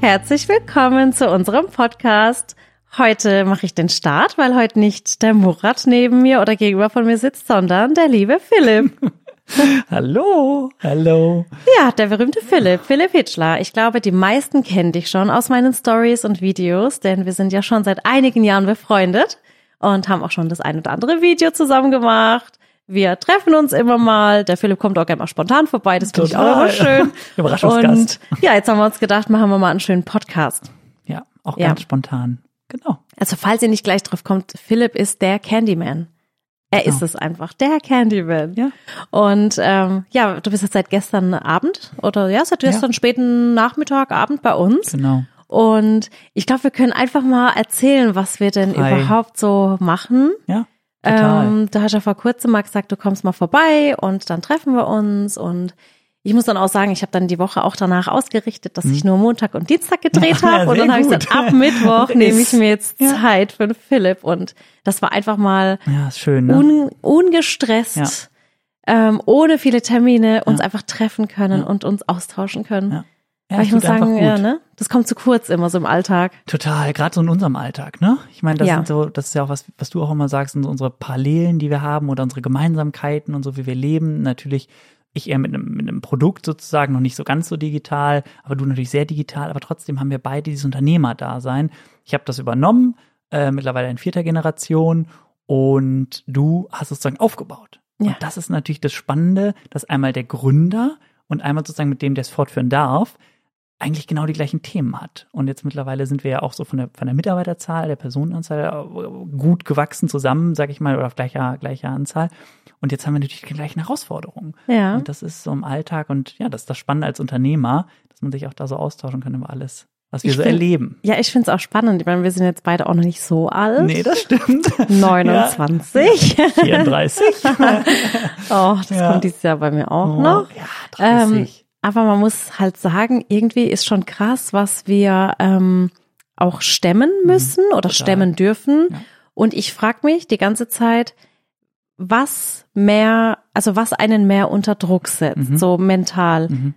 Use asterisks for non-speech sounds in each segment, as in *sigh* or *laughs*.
Herzlich willkommen zu unserem Podcast. Heute mache ich den Start, weil heute nicht der Murat neben mir oder gegenüber von mir sitzt, sondern der liebe Philipp. *laughs* hallo, hallo. Ja, der berühmte Philipp, Philipp Hitschler. Ich glaube, die meisten kennen dich schon aus meinen Stories und Videos, denn wir sind ja schon seit einigen Jahren befreundet und haben auch schon das ein oder andere Video zusammen gemacht. Wir treffen uns immer mal. Der Philipp kommt auch gerne mal spontan vorbei. Das finde ich auch immer schön. *laughs* Überraschungsgast. Und ja, jetzt haben wir uns gedacht, machen wir mal einen schönen Podcast. Ja, auch ja. ganz spontan. Genau. Also falls ihr nicht gleich drauf kommt, Philipp ist der Candyman. Er genau. ist es einfach, der Candyman. Ja. Und ähm, ja, du bist jetzt seit gestern Abend oder ja, seit gestern ja. späten Nachmittag, Abend bei uns. Genau. Und ich glaube, wir können einfach mal erzählen, was wir denn Hi. überhaupt so machen. Ja. Total. Ähm, du hast ja vor kurzem mal gesagt, du kommst mal vorbei und dann treffen wir uns und ich muss dann auch sagen, ich habe dann die Woche auch danach ausgerichtet, dass ich hm. nur Montag und Dienstag gedreht *laughs* ja, habe. und dann habe ich gesagt, ab Mittwoch *laughs* nehme ich mir jetzt ja. Zeit für Philipp. Und das war einfach mal ja, schön, ne? un, ungestresst, ähm, ohne viele Termine, uns einfach treffen können und uns austauschen können. Ja. Ich muss sagen, ja, ne? Das kommt zu kurz immer so im Alltag. Total, gerade so in unserem Alltag, ne? Ich meine, das ja. sind so, das ist ja auch was, was du auch immer sagst, sind so unsere Parallelen, die wir haben oder unsere Gemeinsamkeiten und so, wie wir leben. Natürlich ich eher mit einem, mit einem Produkt sozusagen, noch nicht so ganz so digital, aber du natürlich sehr digital, aber trotzdem haben wir beide dieses Unternehmerdasein. Ich habe das übernommen, äh, mittlerweile in vierter Generation und du hast es sozusagen aufgebaut. Ja. Und das ist natürlich das Spannende, dass einmal der Gründer und einmal sozusagen mit dem, der es fortführen darf, eigentlich genau die gleichen Themen hat. Und jetzt mittlerweile sind wir ja auch so von der, von der Mitarbeiterzahl, der Personenanzahl äh, gut gewachsen zusammen, sag ich mal, oder auf gleicher, gleicher Anzahl. Und jetzt haben wir natürlich die gleichen Herausforderungen. Ja. Und das ist so im Alltag und ja, das ist das Spannende als Unternehmer, dass man sich auch da so austauschen kann über alles, was wir ich so find, erleben. Ja, ich finde es auch spannend. Ich meine, wir sind jetzt beide auch noch nicht so alt. Nee, das stimmt. *laughs* 29. Ja. 34. *laughs* oh, das ja. kommt dieses Jahr bei mir auch oh, noch. Ja, 30. Ähm, aber man muss halt sagen, irgendwie ist schon krass, was wir ähm, auch stemmen mhm. müssen mhm, oder total. stemmen dürfen. Ja. Und ich frage mich die ganze Zeit, was mehr, also was einen mehr unter Druck setzt, mhm. so mental. Mhm.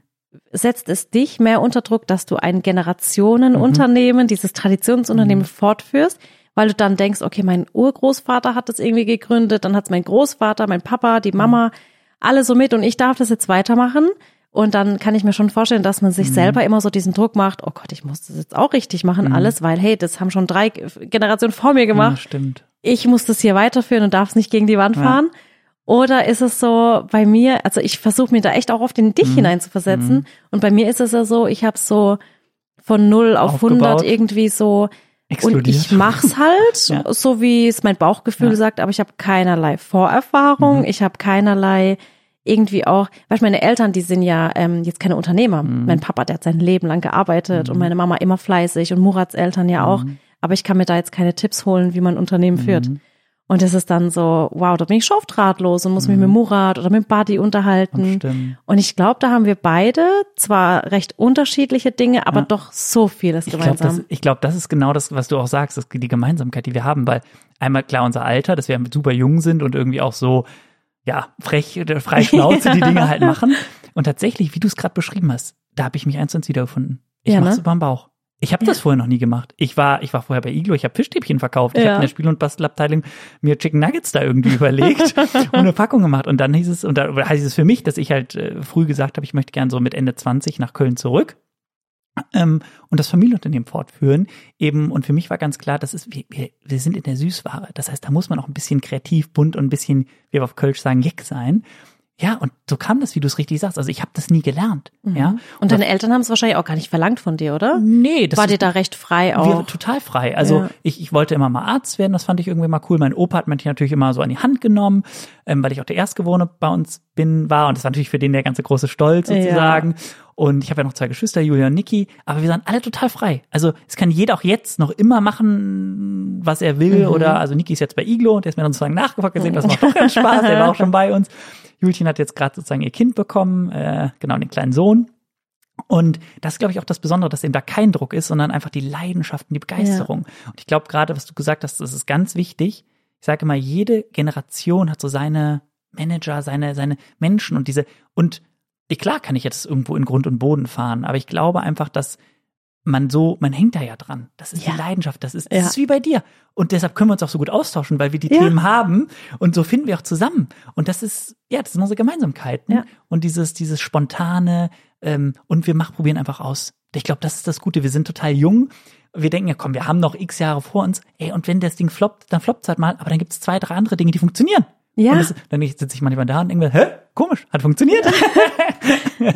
Setzt es dich mehr unter Druck, dass du ein Generationenunternehmen, mhm. dieses Traditionsunternehmen mhm. fortführst, weil du dann denkst, okay, mein Urgroßvater hat das irgendwie gegründet, dann hat es mein Großvater, mein Papa, die Mama, alle so mit und ich darf das jetzt weitermachen. Und dann kann ich mir schon vorstellen, dass man sich mhm. selber immer so diesen Druck macht, oh Gott, ich muss das jetzt auch richtig machen, mhm. alles, weil hey, das haben schon drei Generationen vor mir gemacht. Ja, stimmt. Ich muss das hier weiterführen und darf es nicht gegen die Wand fahren. Ja. Oder ist es so bei mir, also ich versuche mir da echt auch oft in dich mhm. hineinzuversetzen. Mhm. Und bei mir ist es ja so, ich habe so von null auf. 100 irgendwie so Explodiert. Und ich mach's *laughs* halt, ja. so wie es mein Bauchgefühl ja. sagt, aber ich habe keinerlei Vorerfahrung, mhm. ich habe keinerlei irgendwie auch, weißt meine Eltern, die sind ja ähm, jetzt keine Unternehmer. Mhm. Mein Papa, der hat sein Leben lang gearbeitet mhm. und meine Mama immer fleißig und Murats Eltern ja auch. Mhm. Aber ich kann mir da jetzt keine Tipps holen, wie man Unternehmen führt. Mhm. Und es ist dann so, wow, da bin ich schon oft ratlos und muss mich mit mhm. Murat oder mit Buddy unterhalten. Und ich glaube, da haben wir beide zwar recht unterschiedliche Dinge, aber ja. doch so vieles gemeinsam. Ich glaube, das, das ist genau das, was du auch sagst, das, die Gemeinsamkeit, die wir haben, weil einmal klar unser Alter, dass wir super jung sind und irgendwie auch so ja, frech, äh, frei Schnauze die Dinge halt machen. *laughs* Und tatsächlich, wie du es gerade beschrieben hast, da habe ich mich eins eins wiedergefunden. Ich ja, mach's ne? überm Bauch. Ich habe ja. das vorher noch nie gemacht. Ich war, ich war vorher bei Iglo, ich habe Fischstäbchen verkauft. Ich ja. habe in der Spiel- und Bastelabteilung mir Chicken Nuggets da irgendwie überlegt *laughs* und eine Packung gemacht. Und dann hieß es, und da heißt es für mich, dass ich halt äh, früh gesagt habe, ich möchte gern so mit Ende 20 nach Köln zurück ähm, und das Familienunternehmen fortführen. Eben, und für mich war ganz klar, das ist, wir, wir, wir sind in der Süßware. Das heißt, da muss man auch ein bisschen kreativ, bunt und ein bisschen, wie wir auf Kölsch sagen, jeck sein. Ja, und so kam das, wie du es richtig sagst. Also ich habe das nie gelernt. Mhm. Ja. Und, und deine Eltern haben es wahrscheinlich auch gar nicht verlangt von dir, oder? Nee, das war dir da recht frei auch. Wir, total frei. Also ja. ich, ich wollte immer mal Arzt werden, das fand ich irgendwie mal cool. Mein Opa hat mich natürlich immer so an die Hand genommen, ähm, weil ich auch der Erstgeborene bei uns bin, war. Und das war natürlich für den der ganze große Stolz sozusagen. Ja. Und ich habe ja noch zwei Geschwister, Julia und Niki, aber wir sind alle total frei. Also es kann jeder auch jetzt noch immer machen, was er will. Mhm. Oder also Niki ist jetzt bei Iglo, der ist mir dann sozusagen nachgefragt gesehen, das macht doch ganz Spaß, der war auch schon bei uns. Julchen hat jetzt gerade sozusagen ihr Kind bekommen, äh, genau, den kleinen Sohn. Und das ist, glaube ich, auch das Besondere, dass eben da kein Druck ist, sondern einfach die Leidenschaften, die Begeisterung. Ja. Und ich glaube gerade, was du gesagt hast, das ist ganz wichtig. Ich sage immer, jede Generation hat so seine Manager, seine, seine Menschen und diese, und klar kann ich jetzt irgendwo in Grund und Boden fahren, aber ich glaube einfach, dass man so, man hängt da ja dran. Das ist Ja. die Leidenschaft, das ist, das Ja. ist wie bei dir. Und deshalb können wir uns auch so gut austauschen, weil wir die Ja. Themen haben und so finden wir auch zusammen. Und das ist, ja, das sind unsere Gemeinsamkeiten. Und dieses, dieses spontane, ähm, und wir machen, probieren einfach aus. Ich glaube, das ist das Gute. Wir sind total jung. Wir denken ja, komm, wir haben noch x Jahre vor uns. Ey, und wenn das Ding floppt, dann floppt es halt mal. Aber dann gibt es zwei, drei andere Dinge, die funktionieren. Ja. Und das, dann sitze ich manchmal da und denke mir, hä, komisch, hat funktioniert. *laughs*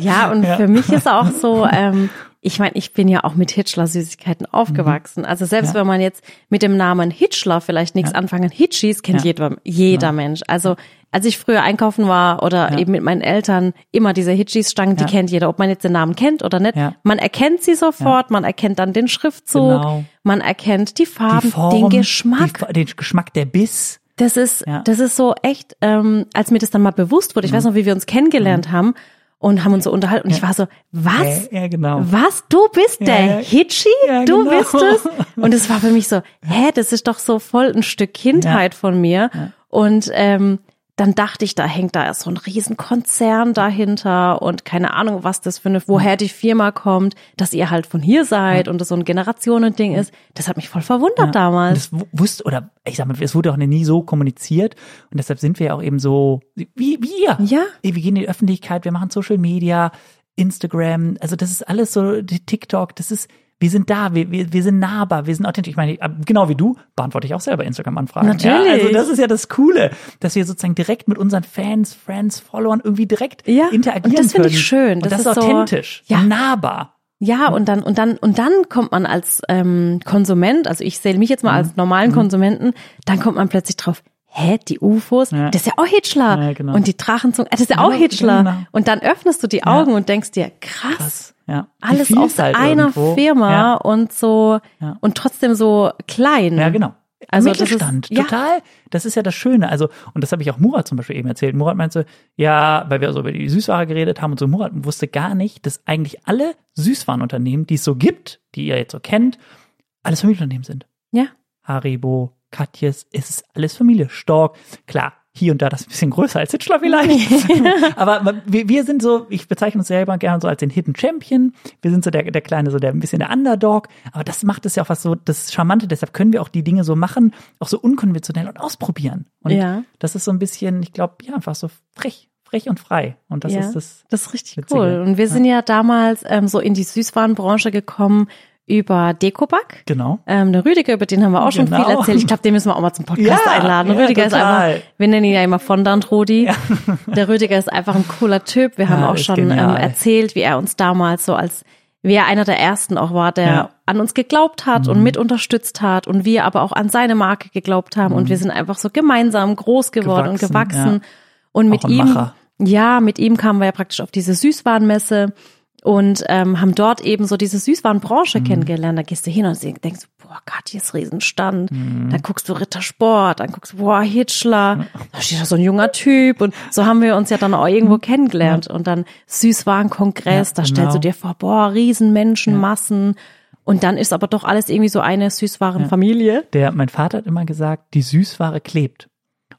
Ja, und für mich ist auch so, ähm, ich meine, ich bin ja auch mit Hitchler-Süßigkeiten aufgewachsen. Also selbst. Ja. wenn man jetzt mit dem Namen Hitchler vielleicht nichts anfangen, Hitchis kennt Ja. jeder, jeder Mensch. Also als ich früher einkaufen war oder Ja. eben mit meinen Eltern, immer diese Hitchis-Stangen, die Ja. kennt jeder, ob man jetzt den Namen kennt oder nicht. Ja. Man erkennt sie sofort, man erkennt dann den Schriftzug, Genau. man erkennt die Farben, Die Form, den Geschmack. Die, den Geschmack, der Biss. Das ist, Ja. Mhm. das ist so echt, ähm, als mir das dann mal bewusst wurde, ich weiß noch, wie wir uns kennengelernt haben und haben uns so unterhalten und ich war so, was? Ja, ja, genau. Was? Du bist der ja. Hitchi? Ja, du genau. bist es? *laughs* Und es war für mich so, hä, das ist doch so voll ein Stück Kindheit von mir. Und ähm, dann dachte ich, da hängt da so ein Riesenkonzern dahinter und keine Ahnung, was das für eine, woher die Firma kommt, dass ihr halt von hier seid und das so ein Generationending ist. Das hat mich voll verwundert Und damals. das wu- wusste, oder ich sag mal, es wurde auch nie so kommuniziert und deshalb sind wir ja auch eben so, wie wir. Ja. Wir gehen in die Öffentlichkeit, wir machen Social Media, Instagram, also das ist alles so, die TikTok, das ist, wir sind da, wir, wir, wir sind nahbar, wir sind authentisch. Ich meine, genau wie du, beantworte ich auch selber Instagram-Anfragen. Natürlich. Ja, also das ist ja das Coole, dass wir sozusagen direkt mit unseren Fans, Friends, Followern irgendwie direkt Ja, interagieren und das finde können. ich schön. Das das, ist ist so- authentisch, Ja. nahbar. Ja, und dann, und dann, und dann kommt man als ähm, Konsument, also ich zähle mich jetzt mal Mhm. als normalen Konsumenten, dann kommt man plötzlich drauf, hä, die UFOs, Ja. das ist ja auch Hitchler. Ja, genau. Und die Drachenzungen, äh, das ist ja auch Genau, Hitchler. genau. Und dann öffnest du die Augen und denkst dir, krass, Krass, ja. Alles aus Vielfalt einer irgendwo. Firma Ja. und so, Ja. und trotzdem so klein. Ja, genau. Also das ist- Mittelstand, ja. total. Das ist ja das Schöne. Also, und das habe ich auch Murat zum Beispiel eben erzählt. Murat meinte, ja, weil wir so über die Süßware geredet haben und so, Murat wusste gar nicht, dass eigentlich alle Süßwarenunternehmen, die es so gibt, die ihr jetzt so kennt, alles Familienunternehmen sind. Ja. Haribo, Katjes, es ist alles Familie. Stork, klar, hier und da das ein bisschen größer als Hitchler vielleicht. *laughs* Aber wir, wir sind so, ich bezeichne uns selber gerne so als den Hidden Champion. Wir sind so der, der kleine, so der ein bisschen der Underdog. Aber das macht es ja auch was so, das Charmante. Deshalb können wir auch die Dinge so machen, auch so unkonventionell und ausprobieren. Und Ja. das ist so ein bisschen, ich glaube, ja, einfach so frech, frech und frei. Und das ja, ist das. Das ist richtig Witzige. cool. Und wir sind ja damals ähm, so in die Süßwarenbranche gekommen über Dekoback. Genau. Ähm, der Rüdiger, über den haben wir auch schon Genau. viel erzählt. Ich glaube, den müssen wir auch mal zum Podcast Ja, einladen. ja, Rüdiger ist total. einfach, wir nennen ihn ja immer Fondant Rudi. *laughs* Der Rüdiger ist einfach ein cooler Typ. Wir haben Ja, auch ist schon ähm, erzählt, wie er uns damals so als, wie er einer der ersten auch war, der Ja. Mhm. an uns geglaubt hat und mit unterstützt hat und wir aber auch an seine Marke geglaubt haben. Und wir sind einfach so gemeinsam groß geworden und Gewachsen, gewachsen. ja. Und mit ihm, Macher. ja, mit ihm kamen wir ja praktisch auf diese Süßwarenmesse und ähm, haben dort eben so diese Mhm. Süßwarenbranche kennengelernt. Da gehst du hin und denkst, boah, Katjes Riesenstand. Mhm. Dann guckst du Rittersport, dann guckst du, boah, Hitchler. Da steht da so ein junger Typ. Und so haben wir uns ja dann auch irgendwo kennengelernt. Und dann Süßwarenkongress, Ja, da stellst du genau. dir vor, boah, Riesenmenschenmassen. Und dann ist aber doch alles irgendwie so eine Süßwarenfamilie. Der, mein Vater hat immer gesagt, die Süßware klebt.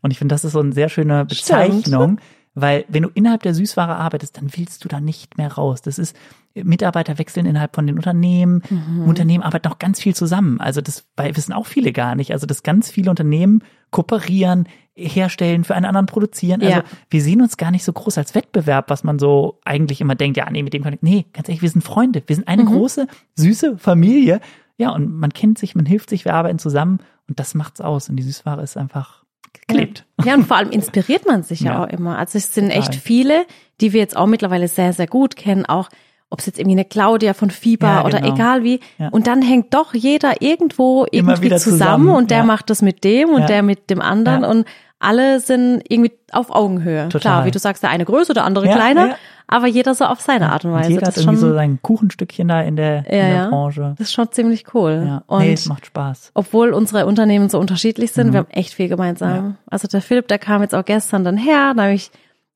Und ich finde, das ist so eine sehr schöne Bezeichnung, weil wenn du innerhalb der Süßware arbeitest, dann willst du da nicht mehr raus. Das ist, Mitarbeiter wechseln innerhalb von den Unternehmen. Unternehmen arbeiten auch ganz viel zusammen. Also das wissen auch viele gar nicht. Also dass ganz viele Unternehmen kooperieren, herstellen, für einen anderen produzieren. Also Ja. wir sehen uns gar nicht so groß als Wettbewerb, was man so eigentlich immer denkt, ja, nee, mit dem kann ich, nee, ganz ehrlich, wir sind Freunde. Wir sind eine große, süße Familie. Ja, und man kennt sich, man hilft sich, wir arbeiten zusammen und das macht's aus. Und die Süßware ist einfach geklebt. Ja, und vor allem inspiriert man sich ja, Ja. auch immer. Also es sind echt Total. viele, die wir jetzt auch mittlerweile sehr, sehr gut kennen, auch ob es jetzt irgendwie eine Claudia von Fieber Ja, oder genau. egal wie. Und dann hängt doch jeder irgendwo irgendwie zusammen, zusammen, und der macht das mit dem und der mit dem anderen und alle sind irgendwie auf Augenhöhe. Total. Klar, wie du sagst, der eine größer, der andere kleiner. Aber jeder so auf seine Art und Und Weise. jeder das hat irgendwie schon, so sein Kuchenstückchen da in der, in Ja, der ja. Branche. das ist schon ziemlich cool. Ja, Und nee, es macht Spaß. obwohl unsere Unternehmen so unterschiedlich Mhm. sind, wir haben echt viel gemeinsam. Also der Philipp, der kam jetzt auch gestern dann her, dann hab ich,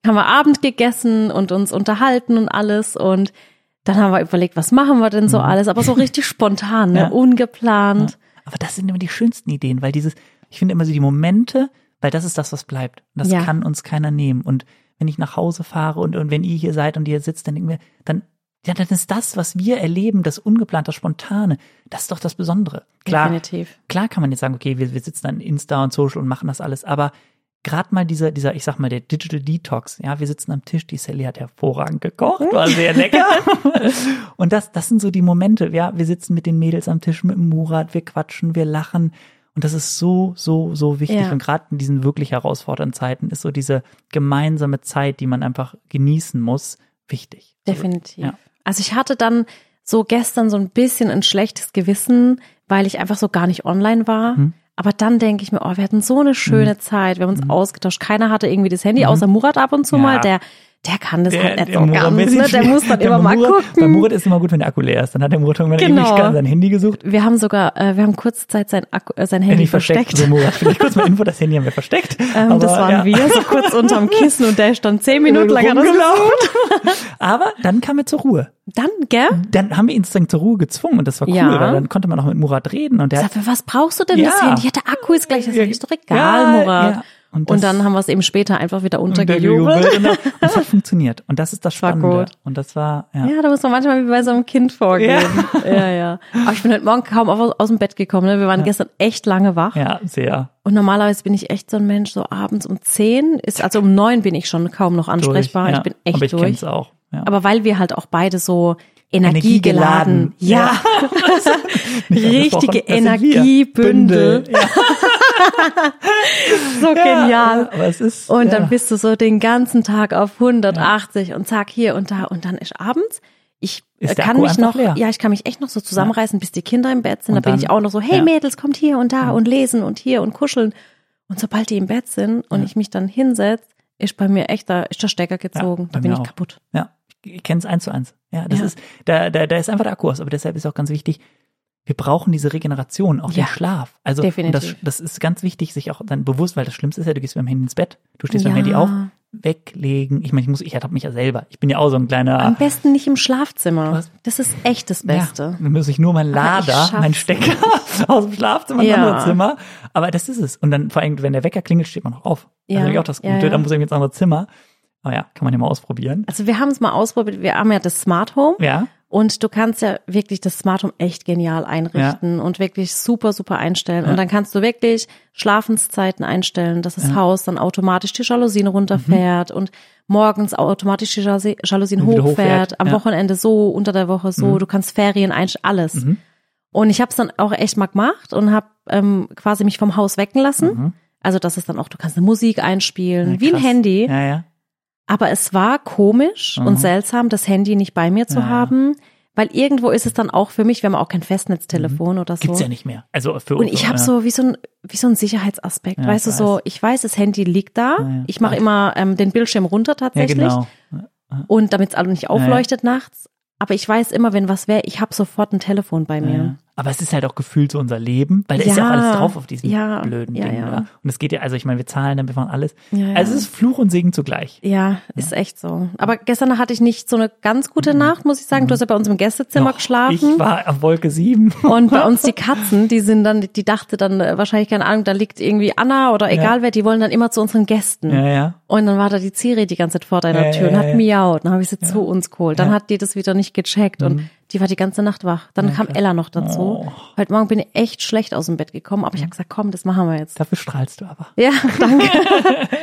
haben wir Abend gegessen und uns unterhalten und alles und dann haben wir überlegt, was machen wir denn so alles, aber so richtig *laughs* spontan, ne? Mhm. Ja. ungeplant. Aber das sind immer die schönsten Ideen, weil dieses, ich finde immer so die Momente, weil das ist das, was bleibt. Und das Ja. kann uns keiner nehmen. Und wenn ich nach Hause fahre und, und wenn ihr hier seid und ihr sitzt, dann denken wir, dann ja, dann ist das, was wir erleben, das Ungeplante, das Spontane, das ist doch das Besondere. Klar, Definitiv. klar kann man jetzt sagen, okay, wir, wir sitzen dann Insta und Social und machen das alles, aber gerade mal dieser, dieser, ich sag mal, der Digital Detox, ja, wir sitzen am Tisch, die Sally hat hervorragend gekocht, war sehr *laughs* lecker. und das, das sind so die Momente, ja, wir sitzen mit den Mädels am Tisch mit dem Murat, wir quatschen, wir lachen. Und das ist so, so, so wichtig. Ja. Und gerade in diesen wirklich herausfordernden Zeiten ist so diese gemeinsame Zeit, die man einfach genießen muss, wichtig. Definitiv. Ja. Also ich hatte dann so gestern so ein bisschen ein schlechtes Gewissen, weil ich einfach so gar nicht online war. Mhm. Aber dann denke ich mir, oh, wir hatten so eine schöne Zeit, wir haben uns ausgetauscht. Keiner hatte irgendwie das Handy, außer Murat ab und zu Mhm. Ja. mal. Der, der kann das halt nicht so ganz, ne? Der muss dann *laughs* der immer mal Murat, Bei gucken. Murat ist immer gut, wenn der Akku leer ist. Dann hat der Murat irgendwann Genau. ewig sein Handy gesucht. Wir haben sogar, äh, wir haben kurze Zeit sein, Akku, äh, sein Handy Handy versteckt. So, Murat, vielleicht kurz mal *laughs* Info, das Handy haben wir versteckt. Ähm, Aber, das waren ja. wir, so kurz unterm Kissen und der stand zehn *laughs* Minuten lang. hat das Rumgelaufen. Aber dann kam er zur Ruhe. Dann, gell? Dann haben wir ihn sozusagen zur Ruhe gezwungen und das war cool, Ja. weil dann konnte man auch mit Murat reden und der Sag, für was brauchst du denn Ja. das Handy? Ja, der Akku ist gleich, das ist doch egal, ja, Murat. Ja. Und, Und dann haben wir es eben später einfach wieder untergejubelt. untergejubelt *laughs* und es hat funktioniert und das ist das Spannende. Und das war, ja. Ja, da muss man manchmal wie bei so einem Kind vorgehen. Ja, *laughs* ja. Aber ich bin heute Morgen kaum aus, aus dem Bett gekommen. Ne? Wir waren gestern echt lange wach. Ja, sehr. Und normalerweise bin ich echt so ein Mensch, so abends um zehn, ist, also um neun bin ich schon kaum noch ansprechbar. Durch, ja. Ich bin echt Aber ich durch. kenn's auch. Ja. Aber weil wir halt auch beide so Energiegeladen. energiegeladen, ja, *laughs* Nicht richtige. Energiebündel. Bündel. Ja, *laughs* so genial. Ja, ist, Und ja. dann bist du so den ganzen Tag auf 180 und zack hier und da und dann ist abends. Ich Ist kann mich noch, leer. ja, ich kann mich echt noch so zusammenreißen, bis die Kinder im Bett sind. Und da bin dann- ich auch noch so, hey ja. Mädels, kommt hier und da und lesen und hier und kuscheln. Und sobald die im Bett sind und ich mich dann hinsetze, ist bei mir echt, da ist der Stecker gezogen. da bin ich auch. kaputt. Ja, ich kenne es eins zu eins. Ja, das Ja. ist, da, da, da ist einfach der Akku aus. Aber deshalb ist auch ganz wichtig, wir brauchen diese Regeneration, auch Ja, den Schlaf. Also das, das ist ganz wichtig, sich auch dann bewusst, weil das Schlimmste ist ja, du gehst mit dem Handy ins Bett, du stehst Ja. mit dem Handy auf, weglegen. Ich meine, ich muss, ich ertappe mich ja selber. Ich bin ja auch so ein kleiner. Am besten nicht im Schlafzimmer. Was? Das ist echt das Beste. Ja, dann muss ich nur mein Lader, mein Stecker *laughs* aus dem Schlafzimmer ins Ja. andere Zimmer. Aber das ist es. Und dann vor allem, wenn der Wecker klingelt, steht man noch auf. Ja. Also ich auch das Gute, ja. dann muss ich ins andere Zimmer. Aber ja, kann man ja mal ausprobieren. Also wir haben es mal ausprobiert. Wir haben ja das Smart Home. Ja. Und du kannst ja wirklich das Smart Home echt genial einrichten und wirklich super, super einstellen. Und dann kannst du wirklich Schlafenszeiten einstellen, dass das Haus dann automatisch die Jalousien runterfährt und morgens automatisch die Jalousi- Jalousien hochfährt, hochfährt, am ja. Wochenende so, unter der Woche so. Du kannst Ferien einstellen, alles. Und ich habe es dann auch echt mal gemacht und habe ähm, quasi mich vom Haus wecken lassen. Also das ist dann auch, du kannst eine Musik einspielen, Ja, wie ein. Handy. Ja, ja. Aber es war komisch Mhm. und seltsam, das Handy nicht bei mir zu Ja, haben, weil irgendwo ist es dann auch für mich, wir haben auch kein Festnetztelefon oder so. Gibt's ja nicht mehr. Also für Und ich habe ja. so wie so ein wie so ein Sicherheitsaspekt, Ja, weißt du so, ich weiß, das Handy liegt da. Ich mache immer ähm, den Bildschirm runter tatsächlich genau. und damit es alle nicht aufleuchtet nachts. Aber ich weiß immer, wenn was wäre, ich habe sofort ein Telefon bei mir. Ja. Aber es ist halt auch gefühlt so unser Leben, weil da ist ja auch Ja. alles drauf auf diesem Ja. blöden Ja, Ding. ja. Und es geht ja, also ich meine, wir zahlen dann, wir machen alles. Ja, ja. Also es ist Fluch und Segen zugleich. Ja, ist echt so. Aber gestern hatte ich nicht so eine ganz gute Nacht, muss ich sagen. Du hast ja bei uns im Gästezimmer Noch, geschlafen. Ich war auf Wolke 7. Und bei *laughs* uns die Katzen, die sind dann, die dachte dann äh, wahrscheinlich, keine Ahnung, da liegt irgendwie Anna oder egal wer, die wollen dann immer zu unseren Gästen. Ja, ja. Und dann war da die Ciri die ganze Zeit vor deiner Ja, Tür und ja, hat ja. miaut. Dann habe ich sie zu uns geholt. Dann Ja. Mhm. hat die das wieder nicht gecheckt und die war die ganze Nacht wach. Dann kam Ella noch dazu. Oh. Mhm. Heute Morgen bin ich echt schlecht aus dem Bett gekommen, aber ich habe gesagt, komm, das machen wir jetzt. Dafür strahlst du aber. Ja, *laughs* danke.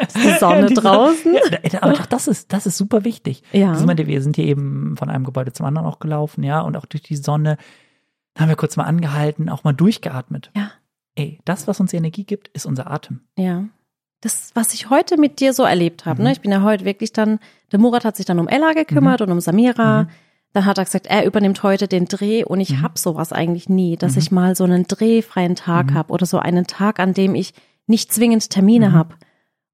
ist die Sonne Diese- draußen. Ja, aber doch, das ist, das ist super wichtig. Ja. Ich meine, wir sind hier eben von einem Gebäude zum anderen auch gelaufen, ja, und auch durch die Sonne. Da haben wir kurz mal angehalten, auch mal durchgeatmet. Ja, Ey, das, was uns Energie gibt, ist unser Atem. ja. Das, was ich heute mit dir so erlebt habe, Mhm. ne? Ich bin ja heute wirklich dann, der Murat hat sich dann um Ella gekümmert und um Samira. Mhm. Dann hat er gesagt, er übernimmt heute den Dreh und ich hab sowas eigentlich nie, dass ich mal so einen drehfreien Tag hab oder so einen Tag, an dem ich nicht zwingend Termine hab.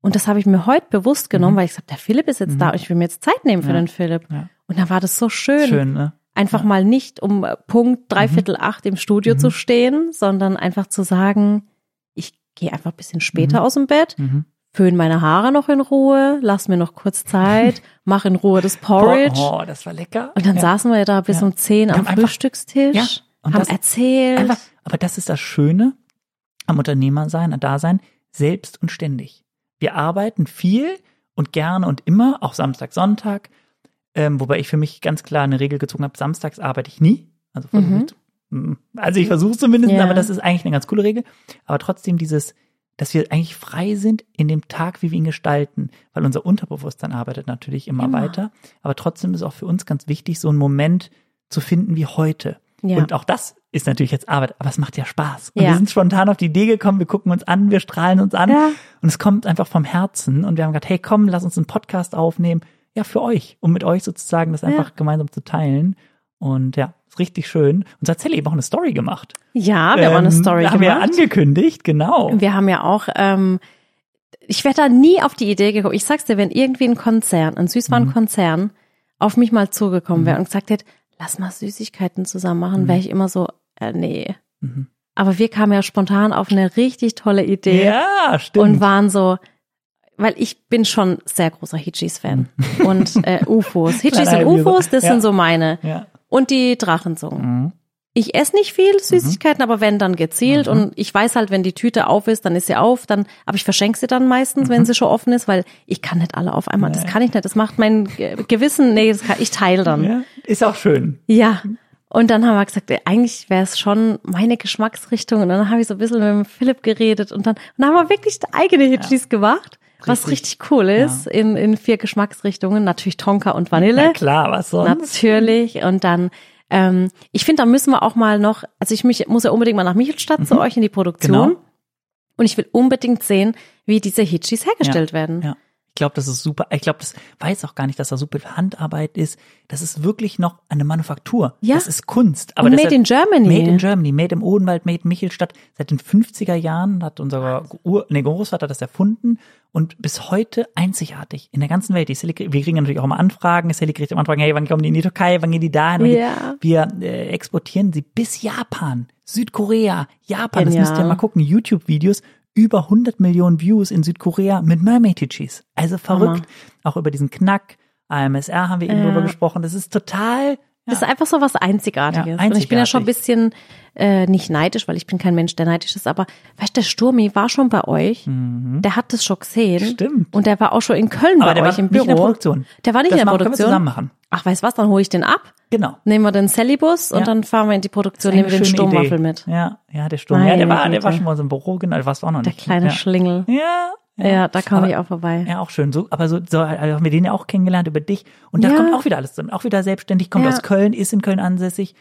Und das habe ich mir heute bewusst genommen, weil ich gesagt, der Philipp ist jetzt da und ich will mir jetzt Zeit nehmen für Ja. den Philipp. Ja. Und da war das so schön, Schön, ne? einfach mal nicht um äh, Punkt dreiviertel acht im Studio zu stehen, sondern einfach zu sagen, ich gehe einfach ein bisschen später aus dem Bett, Mhm. Föhn meine Haare noch in Ruhe, lass mir noch kurz Zeit, *laughs* mach in Ruhe das Porridge. Oh, das war lecker. Und dann ja. saßen wir da bis Ja. um zehn am haben einfach- Frühstückstisch, Ja, und haben das- erzählt. Einfach, aber das ist das Schöne am Unternehmer sein, am Dasein, selbst und ständig. Wir arbeiten viel und gerne und immer, auch Samstag, Sonntag, Ähm, wobei ich für mich ganz klar eine Regel gezogen habe, samstags arbeite ich nie. Also, mhm. ich, also ich versuche zumindest, aber das ist eigentlich eine ganz coole Regel. Aber trotzdem dieses, dass wir eigentlich frei sind in dem Tag, wie wir ihn gestalten, weil unser Unterbewusstsein arbeitet natürlich immer, immer. weiter. Aber trotzdem ist auch für uns ganz wichtig, so einen Moment zu finden wie heute. Ja. Und auch das ist natürlich jetzt Arbeit, aber es macht ja Spaß. Und ja. wir sind spontan auf die Idee gekommen, wir gucken uns an, wir strahlen uns an ja. und es kommt einfach vom Herzen. Und wir haben gesagt, hey, komm, lass uns einen Podcast aufnehmen. Ja, für euch, um mit euch sozusagen das einfach gemeinsam zu teilen. Und ja, ist richtig schön. Und hat Sally eben auch eine Story gemacht. Ja, wir ähm, haben eine Story haben gemacht. Haben wir angekündigt, genau. Wir haben ja auch, ähm, ich wäre da nie auf die Idee gekommen. Ich sag's dir, wenn irgendwie ein Konzern, ein Süßwarenkonzern, mhm. auf mich mal zugekommen wäre mhm. und gesagt hätte, lass mal Süßigkeiten zusammen machen, mhm. wäre ich immer so, äh, nee. Mhm. Aber wir kamen ja spontan auf eine richtig tolle Idee. Ja, stimmt. Und waren so, weil ich bin schon sehr großer Hitchis-Fan. Mhm. und äh, *laughs* UFOs. Hitchis und UFOs, das ja. sind so meine. Ja. Und die Drachenzungen. Mhm. Ich esse nicht viel Süßigkeiten, mhm. aber wenn dann gezielt mhm. und ich weiß halt, wenn die Tüte auf ist, dann ist sie auf, dann, aber ich verschenke sie dann meistens, wenn mhm. sie schon offen ist, weil ich kann nicht alle auf einmal. Nee. Das kann ich nicht. Das macht mein Gewissen, nee, das kann, ich teile dann. Ja, ist auch schön. Ja. Und dann haben wir gesagt, eigentlich wäre es schon meine Geschmacksrichtung. Und dann habe ich so ein bisschen mit Philipp geredet und dann, und dann haben wir wirklich eigene Hitchis ja. gemacht. Richtig. Was richtig cool ist, ja. in, in vier Geschmacksrichtungen. Natürlich Tonka und Vanille. Na klar, was sonst? Natürlich. Und dann ähm, ich finde, da müssen wir auch mal noch, also ich mich, muss ja unbedingt mal nach Michelstadt mhm. zu euch in die Produktion. Genau. Und ich will unbedingt sehen, wie diese Hitchis hergestellt ja, werden. Ja. Ich glaube, das ist super. Ich glaube, das weiß auch gar nicht, dass da super viel Handarbeit ist. Das ist wirklich noch eine Manufaktur. Ja. Das ist Kunst. Aber made in Germany. Made in Germany, made im Odenwald, made in Michelstadt. Seit den 50er Jahren hat unser Ur, nee, Großvater das erfunden und bis heute einzigartig in der ganzen Welt. Die Sally, wir kriegen natürlich auch immer Anfragen. Sally kriegt immer Anfragen, hey, wann kommen die in die Türkei, wann gehen die dahin? Ja. Wir äh, exportieren sie bis Japan, Südkorea, Japan. Genial. Das müsst ihr mal gucken. YouTube-Videos über 100 Millionen Views in Südkorea mit Mermaid Cheese. Also verrückt. Hammer. Auch über diesen Knack. AMSR haben wir eben ja. drüber gesprochen. Das ist total das ist einfach so was Einzigartiges. Ja, einzigartig. Und ich bin ja schon ein bisschen äh, nicht neidisch, weil ich bin kein Mensch, der neidisch ist, aber weißt du, der Sturmi war schon bei euch. Mhm. Der hat das schon gesehen. Stimmt. Und der war auch schon in Köln aber bei euch im Büro. Nicht in der Produktion. Der war nicht das in der Produktion. Können wir zusammen machen. Ach, weißt was, dann hole ich den ab. Genau. Nehmen wir den Sally-Bus und dann fahren wir in die Produktion, nehmen wir den Sturmwaffel mit. Ja, ja, der Sturm. ja, der war, der war schon mal so im Büro, genau, der warst auch noch nicht. Der kleine ja. Schlingel. Ja, ja, ja da komme ich auch vorbei. Ja, auch schön. So, aber so, so also haben wir den ja auch kennengelernt über dich. Und da ja. kommt auch wieder alles drin. Auch wieder selbstständig, kommt ja. aus Köln, ist in Köln ansässig.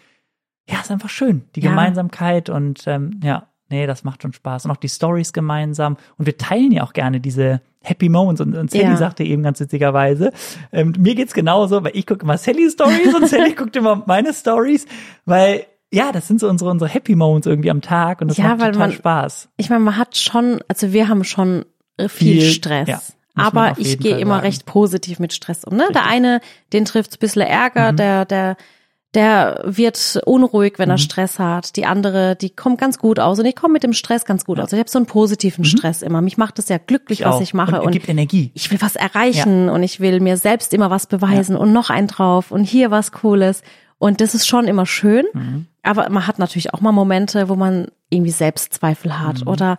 Ja, ist einfach schön. Die ja. Gemeinsamkeit und ähm, ja, nee, das macht schon Spaß. Und auch die Stories gemeinsam. Und wir teilen ja auch gerne diese Happy Moments. Und, und Sally ja. sagte eben ganz witzigerweise, ähm, mir geht's genauso, weil ich gucke immer Sally Stories und Sally *laughs* guckt immer meine Stories, weil ja, das sind so unsere, unsere Happy Moments irgendwie am Tag und das ja, macht total man, Spaß. Ich meine, man hat schon, also wir haben schon viel, Stress. Ja, aber ich gehe immer recht positiv mit Stress um. Ne? Der eine, den trifft's ein bisschen Ärger, mhm. der, der, der wird unruhig, wenn mhm. er Stress hat. Die andere, die kommt ganz gut aus. Und ich komme mit dem Stress ganz gut aus. Ich habe so einen positiven mhm. Stress immer. Mich macht es ja glücklich, ich was auch. ich mache. Und, und gibt Energie. Ich will was erreichen ja. und ich will mir selbst immer was beweisen ja. und noch ein drauf und hier was Cooles. Und das ist schon immer schön. Mhm. Aber man hat natürlich auch mal Momente, wo man irgendwie Selbstzweifel hat mhm. oder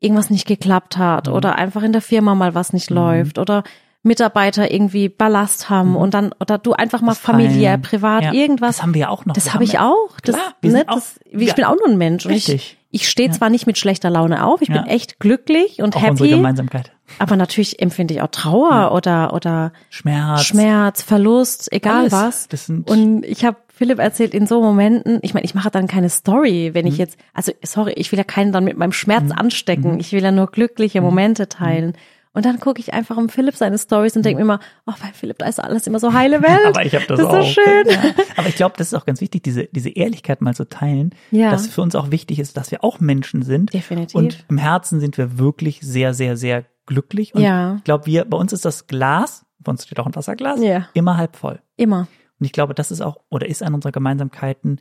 irgendwas nicht geklappt hat mhm. oder einfach in der Firma mal was nicht mhm. läuft oder Mitarbeiter irgendwie Ballast haben mhm. und dann oder du einfach mal das familiär, fallen. privat ja. irgendwas. Das haben wir ja auch noch. Das habe ich auch. Das, Klar, ne, das, auch, ich bin auch nur ein Mensch richtig. ich, ich stehe zwar nicht mit schlechter Laune auf, ich bin echt glücklich und auch happy. Unsere Gemeinsamkeit. Aber natürlich empfinde ich auch Trauer oder oder Schmerz, Schmerz, Verlust, egal Alles. was. Das sind und ich habe Philipp erzählt in so Momenten, ich meine, ich mache dann keine Story, wenn mhm. ich jetzt, also sorry, ich will ja keinen dann mit meinem Schmerz mhm. anstecken. Mhm. Ich will ja nur glückliche mhm. Momente teilen. Und dann gucke ich einfach um Philipp seine Stories und denke mir immer, oh, bei Philipp, da ist alles immer so heile Welt. *laughs* Aber ich habe das, das ist auch. so schön. Ja. Aber ich glaube, das ist auch ganz wichtig, diese, diese Ehrlichkeit mal zu teilen, ja. dass für uns auch wichtig ist, dass wir auch Menschen sind. Definitiv. Und im Herzen sind wir wirklich sehr, sehr, sehr glücklich. Und ja. ich glaube, wir, bei uns ist das Glas, bei uns steht auch ein Wasserglas, ja. immer halb voll. Immer. Und ich glaube, das ist auch oder ist eine unserer Gemeinsamkeiten.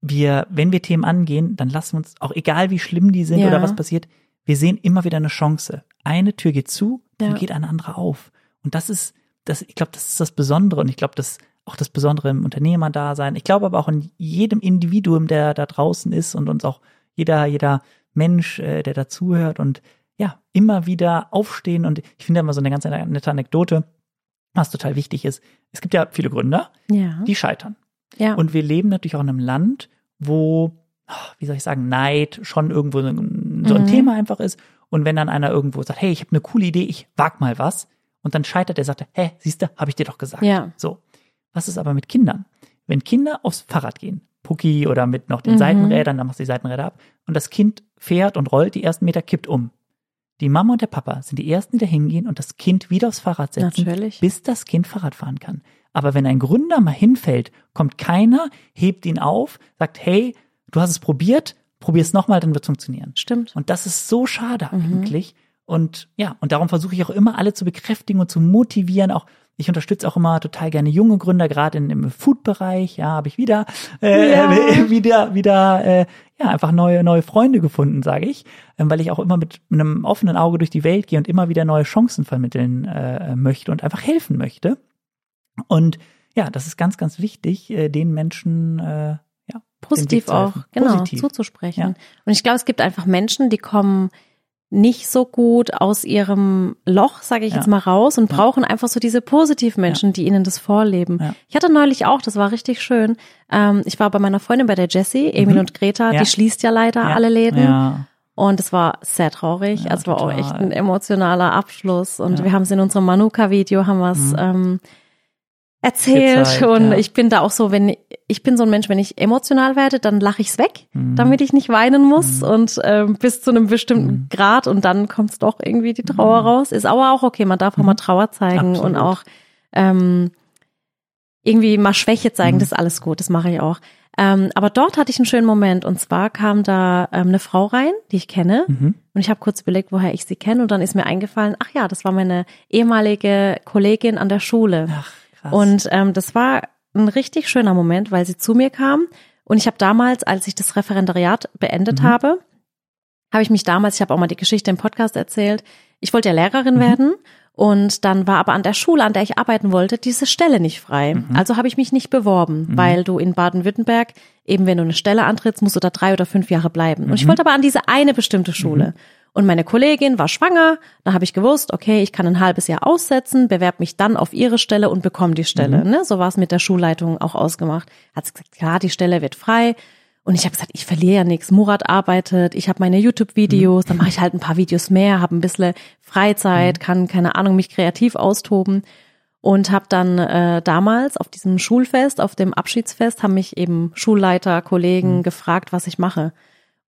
Wir, wenn wir Themen angehen, dann lassen wir uns, auch egal wie schlimm die sind ja. oder was passiert, wir sehen immer wieder eine Chance. Eine Tür geht zu, dann ja. geht eine andere auf. Und das ist, das, ich glaube, das ist das Besondere. Und ich glaube, das auch das Besondere im Unternehmerdasein. Ich glaube aber auch in jedem Individuum, der da draußen ist und uns auch jeder, jeder Mensch, äh, der dazuhört und ja, immer wieder aufstehen. Und ich finde immer so eine ganz nette Anekdote was total wichtig ist. Es gibt ja viele Gründer, Ja. die scheitern. ja. Und wir leben natürlich auch in einem Land, wo, ach, wie soll ich sagen, Neid schon irgendwo so so ein Mhm. Thema einfach ist. Und wenn dann einer irgendwo sagt, hey, ich habe eine coole Idee, ich wag mal was, und dann scheitert er, sagt er, hä, siehst du, habe ich dir doch gesagt. Ja. So. Was ist aber mit Kindern? Wenn Kinder aufs Fahrrad gehen, Pucki oder mit noch den Mhm. Seitenrädern, dann machst du die Seitenräder ab, und das Kind fährt und rollt die ersten Meter, kippt um. Die Mama und der Papa sind die ersten, die da hingehen und das Kind wieder aufs Fahrrad setzen, Natürlich. bis das Kind Fahrrad fahren kann. Aber wenn ein Gründer mal hinfällt, kommt keiner, hebt ihn auf, sagt, hey, du hast es probiert, probier es nochmal, dann wird es funktionieren. Stimmt. Und das ist so schade Mhm. eigentlich. Und ja, und darum versuche ich auch immer alle zu bekräftigen und zu motivieren. Auch ich unterstütze auch immer total gerne junge Gründer, gerade im Food-Bereich. Ja, habe ich wieder, äh, Ja. *laughs* wieder, wieder, äh, ja, einfach neue, neue Freunde gefunden, sage ich, ähm, weil ich auch immer mit einem offenen Auge durch die Welt gehe und immer wieder neue Chancen vermitteln äh, möchte und einfach helfen möchte. Und ja, das ist ganz, ganz wichtig, äh, den Menschen äh, Positiv auch, genau, Positiv. zuzusprechen. Ja. Und ich glaube, es gibt einfach Menschen, die kommen nicht so gut aus ihrem Loch, sage ich Ja. jetzt mal raus und Ja. brauchen einfach so diese positiven Menschen, die ihnen das vorleben. Ich hatte neulich auch, das war richtig schön. Ähm, ich war bei meiner Freundin bei der Jessie, Emil Mhm. und Greta, die schließt ja leider alle Läden. Und es war sehr traurig. Ja, also es war auch total. echt ein emotionaler Abschluss. Und. Mhm. wir haben es in unserem Manuka-Video, haben wir es ähm, erzählt. Gezeigt, und ja. ich bin da auch so, wenn ich bin so ein Mensch, wenn ich emotional werde, dann lache ich's weg, Mhm. damit ich nicht weinen muss. Und ähm, bis zu einem bestimmten Grad und dann kommt's doch irgendwie die Trauer raus. Ist aber auch okay, man darf auch mal Trauer zeigen Mhm. Absolut. und auch ähm, irgendwie mal Schwäche zeigen, Mhm. das ist alles gut, das mache ich auch. Ähm, aber dort hatte ich einen schönen Moment und zwar kam da ähm, eine Frau rein, die ich kenne Mhm. und ich habe kurz überlegt, woher ich sie kenne und dann ist mir eingefallen, ach ja, das war meine ehemalige Kollegin an der Schule. Ach, krass. Und ähm, das war ein richtig schöner Moment, weil sie zu mir kam und ich habe damals, als ich das Referendariat beendet Mhm. habe, habe ich mich damals, ich habe auch mal die Geschichte im Podcast erzählt, ich wollte ja Lehrerin Mhm. werden und dann war aber an der Schule, an der ich arbeiten wollte, diese Stelle nicht frei. Mhm. Also habe ich mich nicht beworben, weil du in Baden-Württemberg, eben wenn du eine Stelle antrittst, musst du da drei oder fünf Jahre bleiben. Und ich Mhm. wollte aber an diese eine bestimmte Schule. Und meine Kollegin war schwanger, da habe ich gewusst, okay, ich kann ein halbes Jahr aussetzen, bewerbe mich dann auf ihre Stelle und bekomme die Stelle. Mhm. Ne? So war es mit der Schulleitung auch ausgemacht. Hat sie gesagt, ja, die Stelle wird frei. Und ich habe gesagt, ich verliere ja nichts. Murat arbeitet, ich habe meine YouTube-Videos, dann mache ich halt ein paar Videos mehr, habe ein bisschen Freizeit, kann, keine Ahnung, mich kreativ austoben. Und habe dann äh, damals auf diesem Schulfest, auf dem Abschiedsfest, haben mich eben Schulleiter, Kollegen gefragt, was ich mache.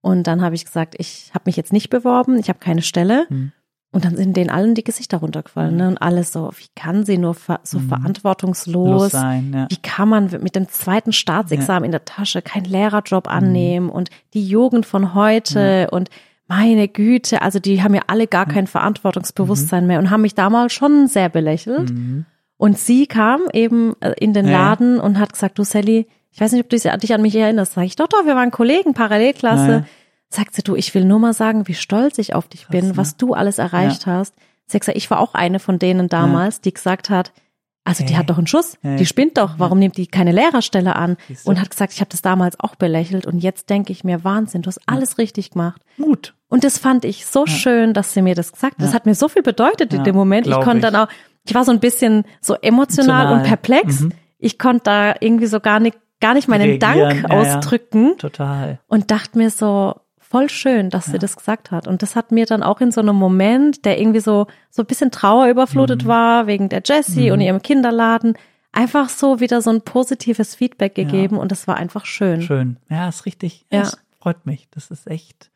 Und dann habe ich gesagt, ich habe mich jetzt nicht beworben, ich habe keine Stelle. Mhm. Und dann sind denen allen die Gesichter runtergefallen. Ne? Und alles so, wie kann sie nur ver so Mhm. verantwortungslos, Los sein, ja. wie kann man mit dem zweiten Staatsexamen in der Tasche keinen Lehrerjob annehmen und die Jugend von heute und meine Güte, also die haben ja alle gar kein Verantwortungsbewusstsein mehr und haben mich damals schon sehr belächelt. Mhm. Und sie kam eben äh, in den Ja. Laden und hat gesagt, du Sally, ich weiß nicht, ob du dich an mich erinnerst. Sag ich, doch, doch, wir waren Kollegen, Parallelklasse. Ja, ja. Sagt sie, du, ich will nur mal sagen, wie stolz ich auf dich Krass, bin, ne? was du alles erreicht hast. Sie hat gesagt, ich war auch eine von denen damals, die gesagt hat, also die Hey. hat doch einen Schuss, Ja, ja. die spinnt doch, warum nimmt die keine Lehrerstelle an? Und hat gesagt, ich habe das damals auch belächelt und jetzt denke ich mir, Wahnsinn, du hast alles richtig gemacht. Mut. Und das fand ich so schön, dass sie mir das gesagt hat. Das Ja. hat mir so viel bedeutet in Ja, dem Moment. Ich glaub konnte ich. dann auch, ich war so ein bisschen so emotional Emotional. und perplex. Mhm. Ich konnte da irgendwie so gar nicht, gar nicht meinen Reagieren, Dank ja, ja. ausdrücken Total. und dachte mir so, voll schön, dass sie das gesagt hat. Und das hat mir dann auch in so einem Moment, der irgendwie so, so ein bisschen Trauer überflutet Mhm. war, wegen der Jessie und ihrem Kinderladen, einfach so wieder so ein positives Feedback gegeben und das war einfach schön. Schön. Ja, ist richtig. Ja. Das freut mich. Das ist echt.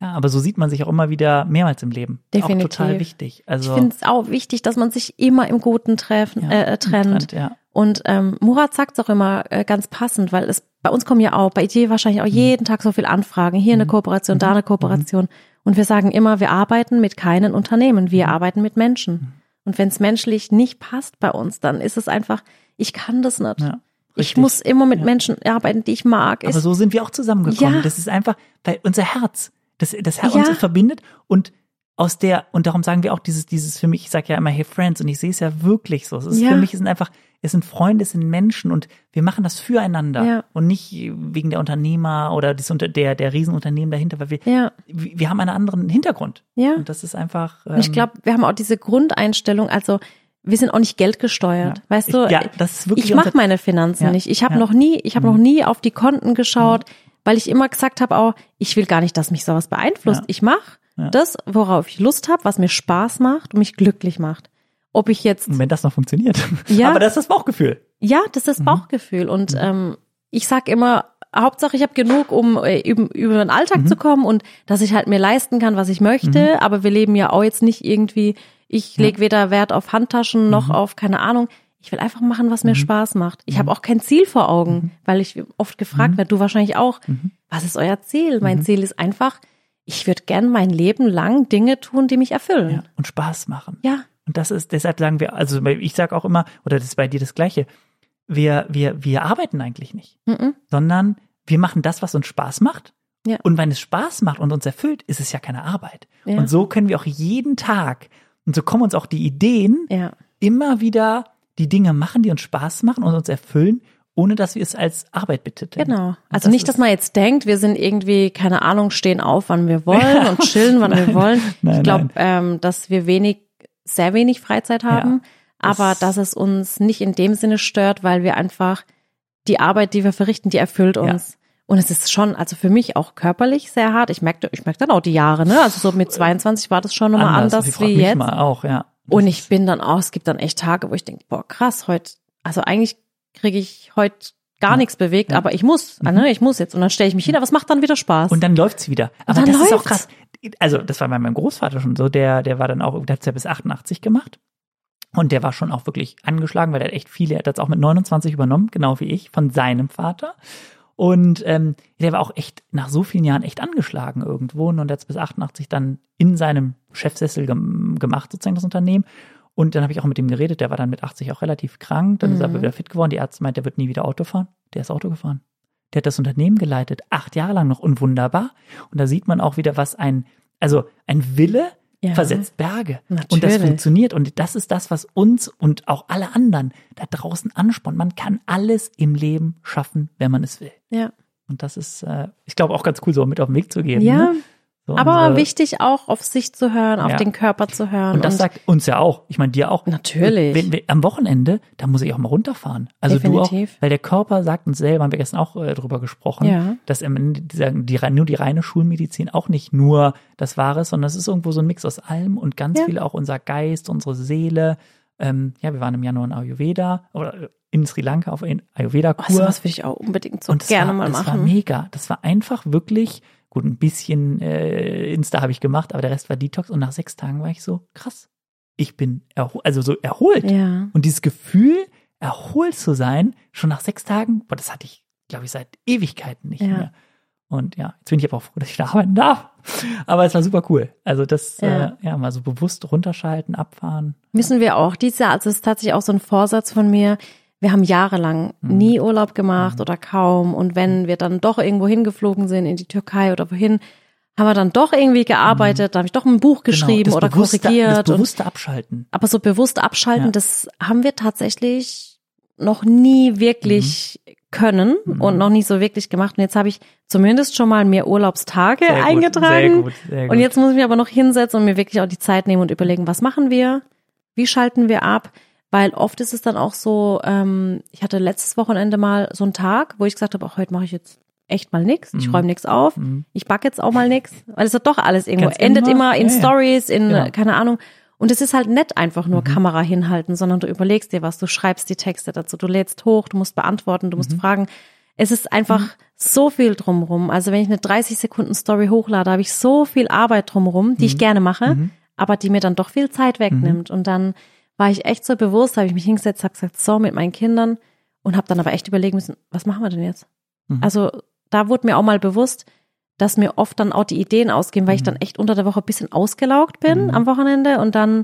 Ja, aber so sieht man sich auch immer wieder mehrmals im Leben. Definitiv. Auch total wichtig. Also Ich finde es auch wichtig, dass man sich immer im Guten treffen, ja, äh, trennt. ja. Und ähm, Murat sagt es auch immer äh, ganz passend, weil es bei uns kommen ja auch, bei dir wahrscheinlich auch Mhm. jeden Tag so viel Anfragen, hier eine Kooperation, da eine Kooperation. Und wir sagen immer, wir arbeiten mit keinen Unternehmen, wir Mhm. arbeiten mit Menschen. Und wenn es menschlich nicht passt bei uns, dann ist es einfach, ich kann das nicht. Ja, ich richtig. muss immer mit Ja. Menschen arbeiten, die ich mag. Aber so sind wir auch zusammengekommen. Ja. Das ist einfach, weil unser Herz, das, das Herz Ja. uns verbindet und aus der, und darum sagen wir auch dieses, dieses für mich, ich sage ja immer, hey Friends, und ich sehe es ja wirklich so. Es ist Ja. für mich, es sind einfach, es sind Freunde, es sind Menschen und wir machen das füreinander Ja. und nicht wegen der Unternehmer oder des, der, der Riesenunternehmen dahinter, weil wir, ja, wir wir haben einen anderen Hintergrund. ja. Und das ist einfach. Ähm, ich glaube, wir haben auch diese Grundeinstellung, also wir sind auch nicht geldgesteuert. Ja. Weißt du, Ich- ja, das ist wirklich ich mache meine Finanzen Ja, nicht. Ich habe. Mhm. noch nie, ich habe noch nie auf die Konten geschaut, weil ich immer gesagt habe auch, ich will gar nicht, dass mich sowas beeinflusst. Ja. Ich mache Ja. das, worauf ich Lust habe, was mir Spaß macht und mich glücklich macht. Ob ich jetzt Und wenn das noch funktioniert. Ja. Aber das ist das Bauchgefühl. Ja, das Mhm. ist das Bauchgefühl. Und ähm, ich sag immer, Hauptsache ich habe genug, um äh, über, den Alltag Mhm. zu kommen und dass ich halt mir leisten kann, was ich möchte. Aber wir leben ja auch jetzt nicht irgendwie, ich leg weder Wert auf Handtaschen Mhm. noch auf, keine Ahnung. Ich will einfach machen, was mir Spaß macht. Ich habe auch kein Ziel vor Augen, Mhm. weil ich oft gefragt werde, du wahrscheinlich auch, was ist euer Ziel? Mhm. Mein Ziel ist einfach, ich würde gern mein Leben lang Dinge tun, die mich Ja. erfüllen. Und Spaß machen. Ja, Und das ist, deshalb sagen wir, also ich sage auch immer, oder das ist bei dir das Gleiche, wir, wir, wir arbeiten eigentlich nicht, Mhm. sondern wir machen das, was uns Spaß macht. Ja. Und wenn es Spaß macht und uns erfüllt, ist es ja keine Arbeit. Ja. Und so können wir auch jeden Tag, und so kommen uns auch die Ideen, ja. immer wieder die Dinge machen, die uns Spaß machen und uns erfüllen, ohne dass wir es als Arbeit betiteln. Genau. Also nicht, dass man jetzt denkt, wir sind irgendwie, keine Ahnung, stehen auf, wann wir wollen *laughs* und chillen, wann wir wollen. *laughs* nein, ich glaube, ähm, dass wir wenig, sehr wenig Freizeit haben, aber das- dass es uns nicht in dem Sinne stört, weil wir einfach die Arbeit, die wir verrichten, die erfüllt uns. Und es ist schon, also für mich auch körperlich sehr hart. Ich merke, ich merke dann auch die Jahre, ne? Also so mit 22 war das schon nochmal anders. anders wie jetzt. Mal auch, ja. Und ich bin dann auch, es gibt dann echt Tage, wo ich denke, boah, krass, heute, also eigentlich kriege ich heute gar nichts bewegt, aber ich muss, ne, ich muss jetzt. Und dann stelle ich mich hin, aber es macht dann wieder Spaß. Mhm. Und dann läuft's wieder. Aber dann das ist auch läuft's. krass. Also, das war bei meinem Großvater schon so. Der, der war dann auch, der hat's ja bis 88 gemacht. Und der war schon auch wirklich angeschlagen, weil er hat echt viele, er hat das auch mit 29 übernommen, genau wie ich, von seinem Vater. Und ähm, der war auch echt nach so vielen Jahren echt angeschlagen irgendwo und hat bis 88 dann in seinem Chefsessel gem gemacht, sozusagen das Unternehmen. Und dann habe ich auch mit ihm geredet, der war dann mit 80 auch relativ krank, dann ist er aber wieder fit geworden. Die Ärzte meint, der wird nie wieder Auto fahren. Der ist Auto gefahren. Der hat das Unternehmen geleitet, acht Jahre lang noch und wunderbar. Und da sieht man auch wieder, was ein, also ein Wille Ja. versetzt Berge. Und das Natürlich. funktioniert. Und das ist das, was uns und auch alle anderen da draußen anspornt. Man kann alles im Leben schaffen, wenn man es will. ja. Und das ist, äh, ich glaube, auch ganz cool, so mit auf den Weg zu geben. Ja, ne? So aber wichtig auch auf sich zu hören, auf Ja. den Körper zu hören. Und das sagt uns ja auch, ich meine dir auch. Natürlich. Wenn, wenn, am Wochenende, da muss ich auch mal runterfahren. Also Definitiv. du auch, weil der Körper sagt uns selber, haben wir gestern auch äh, drüber gesprochen, Ja. dass am Ende dieser, die, rei- nur die reine Schulmedizin auch nicht nur das Wahre ist, sondern es ist irgendwo so ein Mix aus allem und ganz Ja. viel auch unser Geist, unsere Seele. Ähm, ja, wir waren im Januar in Ayurveda oder in Sri Lanka auf eine oh, Ayurveda-Kur. sowas würde ich auch unbedingt so Und gerne war, mal das war machen. mega. Das war einfach wirklich, gut, ein bisschen äh, Insta habe ich gemacht, aber der Rest war Detox. Und nach sechs Tagen war ich so, krass, ich bin also so erholt. Ja. Und dieses Gefühl, erholt zu sein, schon nach sechs Tagen, boah, das hatte ich, glaube ich, seit Ewigkeiten nicht Ja. mehr. Und ja, jetzt bin ich aber auch froh, dass ich da arbeiten darf. Aber es war super cool. Also das, Ja. Äh, ja, mal so bewusst runterschalten, abfahren. Müssen wir auch. Dieses Jahr, also es ist tatsächlich auch so ein Vorsatz von mir. Wir haben jahrelang Mhm. nie Urlaub gemacht oder kaum. Und wenn wir dann doch irgendwo hingeflogen sind, in die Türkei oder wohin, haben wir dann doch irgendwie gearbeitet, da habe ich doch ein Buch geschrieben Mhm. Genau, oder korrigiert. Das und, bewusste Abschalten. aber so bewusst abschalten, Ja. das haben wir tatsächlich noch nie wirklich Mhm. können und noch nie so wirklich gemacht. Und jetzt habe ich zumindest schon mal mehr Urlaubstage Sehr gut, eingetragen. Sehr gut, sehr gut. Und jetzt muss ich mir aber noch hinsetzen und mir wirklich auch die Zeit nehmen und überlegen, was machen wir? Wie schalten wir ab? Weil oft ist es dann auch so, ähm, ich hatte letztes Wochenende mal so einen Tag, wo ich gesagt habe, auch heute mache ich jetzt echt mal nix. Ich Mhm. räume nichts auf. Mhm. Ich backe jetzt auch mal nix. Weil es hat doch alles irgendwo. Ganz Endet immer. immer in Ja. Stories, in, Genau. keine Ahnung. Und es ist halt nicht einfach nur Mhm. Kamera hinhalten, sondern du überlegst dir was, du schreibst die Texte dazu, du lädst hoch, du musst beantworten, du musst Mhm. fragen. Es ist einfach so viel drumrum. Also wenn ich eine 30 Sekunden Story hochlade, habe ich so viel Arbeit drumrum, die ich gerne mache, Mhm. aber die mir dann doch viel Zeit wegnimmt. Und dann war ich echt so bewusst, habe ich mich hingesetzt, habe gesagt, so mit meinen Kindern und habe dann aber echt überlegen müssen, was machen wir denn jetzt? Mhm. Also da wurde mir auch mal bewusst, dass mir oft dann auch die Ideen ausgehen, weil ich dann echt unter der Woche ein bisschen ausgelaugt bin Mhm. am Wochenende und dann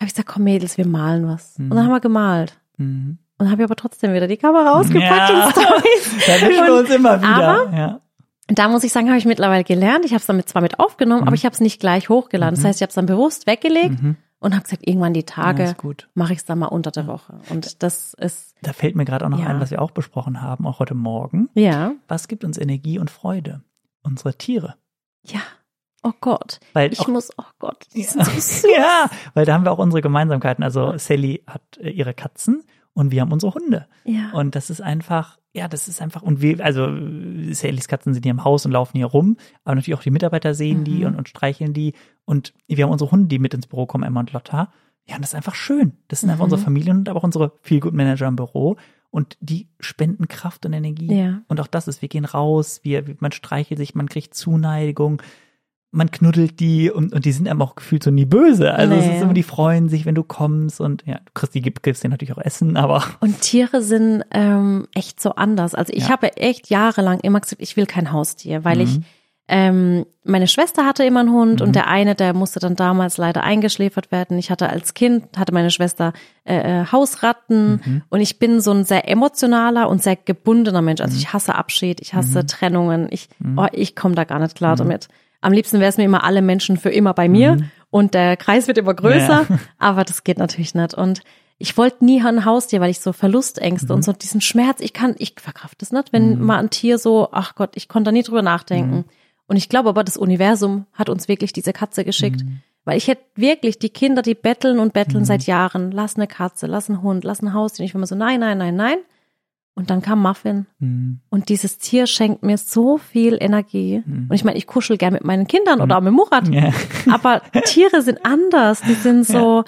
habe ich gesagt, komm Mädels, wir malen was. Mhm. Und dann haben wir gemalt. Mhm. Und habe ich aber trotzdem wieder die Kamera ausgepackt Ja. und *laughs* Stories. Da wischen wir uns immer wieder. Aber- ja. Da muss ich sagen, habe ich mittlerweile gelernt. Ich habe es damit zwar mit aufgenommen, Mhm. aber ich habe es nicht gleich hochgeladen. Das heißt, ich habe es dann bewusst weggelegt Mhm. Und habe gesagt, irgendwann die Ja, Tage gut. mache ich es dann mal unter der Woche. Und das ist, Da fällt mir gerade auch noch Ja. ein, was wir auch besprochen haben, auch heute Morgen. ja, Was gibt uns Energie und Freude? Unsere Tiere. ja, Oh Gott. Weil ich auch- muss, oh Gott. die Ja. *laughs* sind so süß. ja, weil da haben wir auch unsere Gemeinsamkeiten. Also Sally hat äh, ihre Katzen und wir haben unsere Hunde. Ja. Und das ist einfach, ja, das ist einfach, und wir, also Sallys Katzen sind hier im Haus und laufen hier rum, aber natürlich auch die Mitarbeiter sehen die Mhm. und, und streicheln die. Und wir haben unsere Hunde, die mit ins Büro kommen, Emma und Lotta. Ja, und das ist einfach schön. Das sind einfach Mhm. unsere Familien, aber auch unsere Feel-Good-Manager im Büro. Und die spenden Kraft und Energie. Ja. Und auch das ist, wir gehen raus, wir, man streichelt sich, man kriegt Zuneigung, man knuddelt die und, und die sind einem auch gefühlt so nie böse. Also es Nee. ist immer, die freuen sich, wenn du kommst und ja, du kriegst die gib- gibst dir natürlich auch Essen, aber *laughs* Und Tiere sind ähm, echt so anders. Also ich Ja. habe echt jahrelang immer gesagt, ich will kein Haustier, weil ich Mhm. ähm, meine Schwester hatte immer einen Hund Mhm. und der eine, der musste dann damals leider eingeschläfert werden. Ich hatte als Kind, hatte meine Schwester äh, äh, Hausratten Mhm. und ich bin so ein sehr emotionaler und sehr gebundener Mensch. Also ich hasse Abschied, ich hasse Mhm. Trennungen, ich, oh, ich komme da gar nicht klar damit. Am liebsten wäre es mir immer alle Menschen für immer bei mir und der Kreis wird immer größer, Mhm. Ja. *laughs* aber das geht natürlich nicht. Und ich wollte nie ein Haustier, weil ich so Verlustängste Mhm. und so diesen Schmerz, ich kann, ich verkraft das nicht, wenn mal ein Tier so, ach Gott, ich konnte da nie drüber nachdenken. Mhm. Und ich glaube aber, das Universum hat uns wirklich diese Katze geschickt. Mhm. Weil ich hätte wirklich die Kinder, die betteln und betteln seit Jahren, lass eine Katze, lass einen Hund, lass ein Haustier. Und ich war immer so, nein, nein, nein, nein. Und dann kam Muffin. Mhm. Und dieses Tier schenkt mir so viel Energie. Und ich meine, ich kuschel gern mit meinen Kindern oder auch mit Murat. ja. *laughs* Aber Tiere sind anders. Die sind so,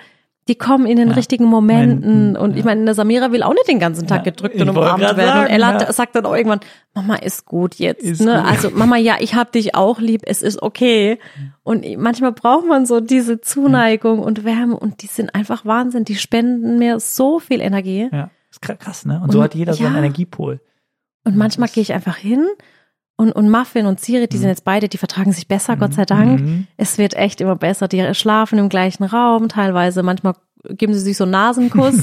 die kommen in den Ja. richtigen Momenten. Momenten, Und ich ja. meine, der Samira will auch nicht den ganzen Tag Ja, gedrückt und umarmt werden. sagen, und Ella ja. sagt dann auch irgendwann, Mama ist gut jetzt. Ist ne? gut. Also Mama, ja, ich hab dich auch lieb. Es ist okay. Und manchmal braucht man so diese Zuneigung und Wärme. Und die sind einfach Wahnsinn. Die spenden mir so viel Energie. ja, ist kra- krass, ne? Und so Und- hat jeder so einen ja. Energiepol. Und manchmal gehe ich einfach hin und, und Muffin und Siri, die sind jetzt beide, die vertragen sich besser, Gott sei Dank. Mhm. Es wird echt immer besser. Die schlafen im gleichen Raum teilweise. Manchmal geben sie sich so einen Nasenkuss.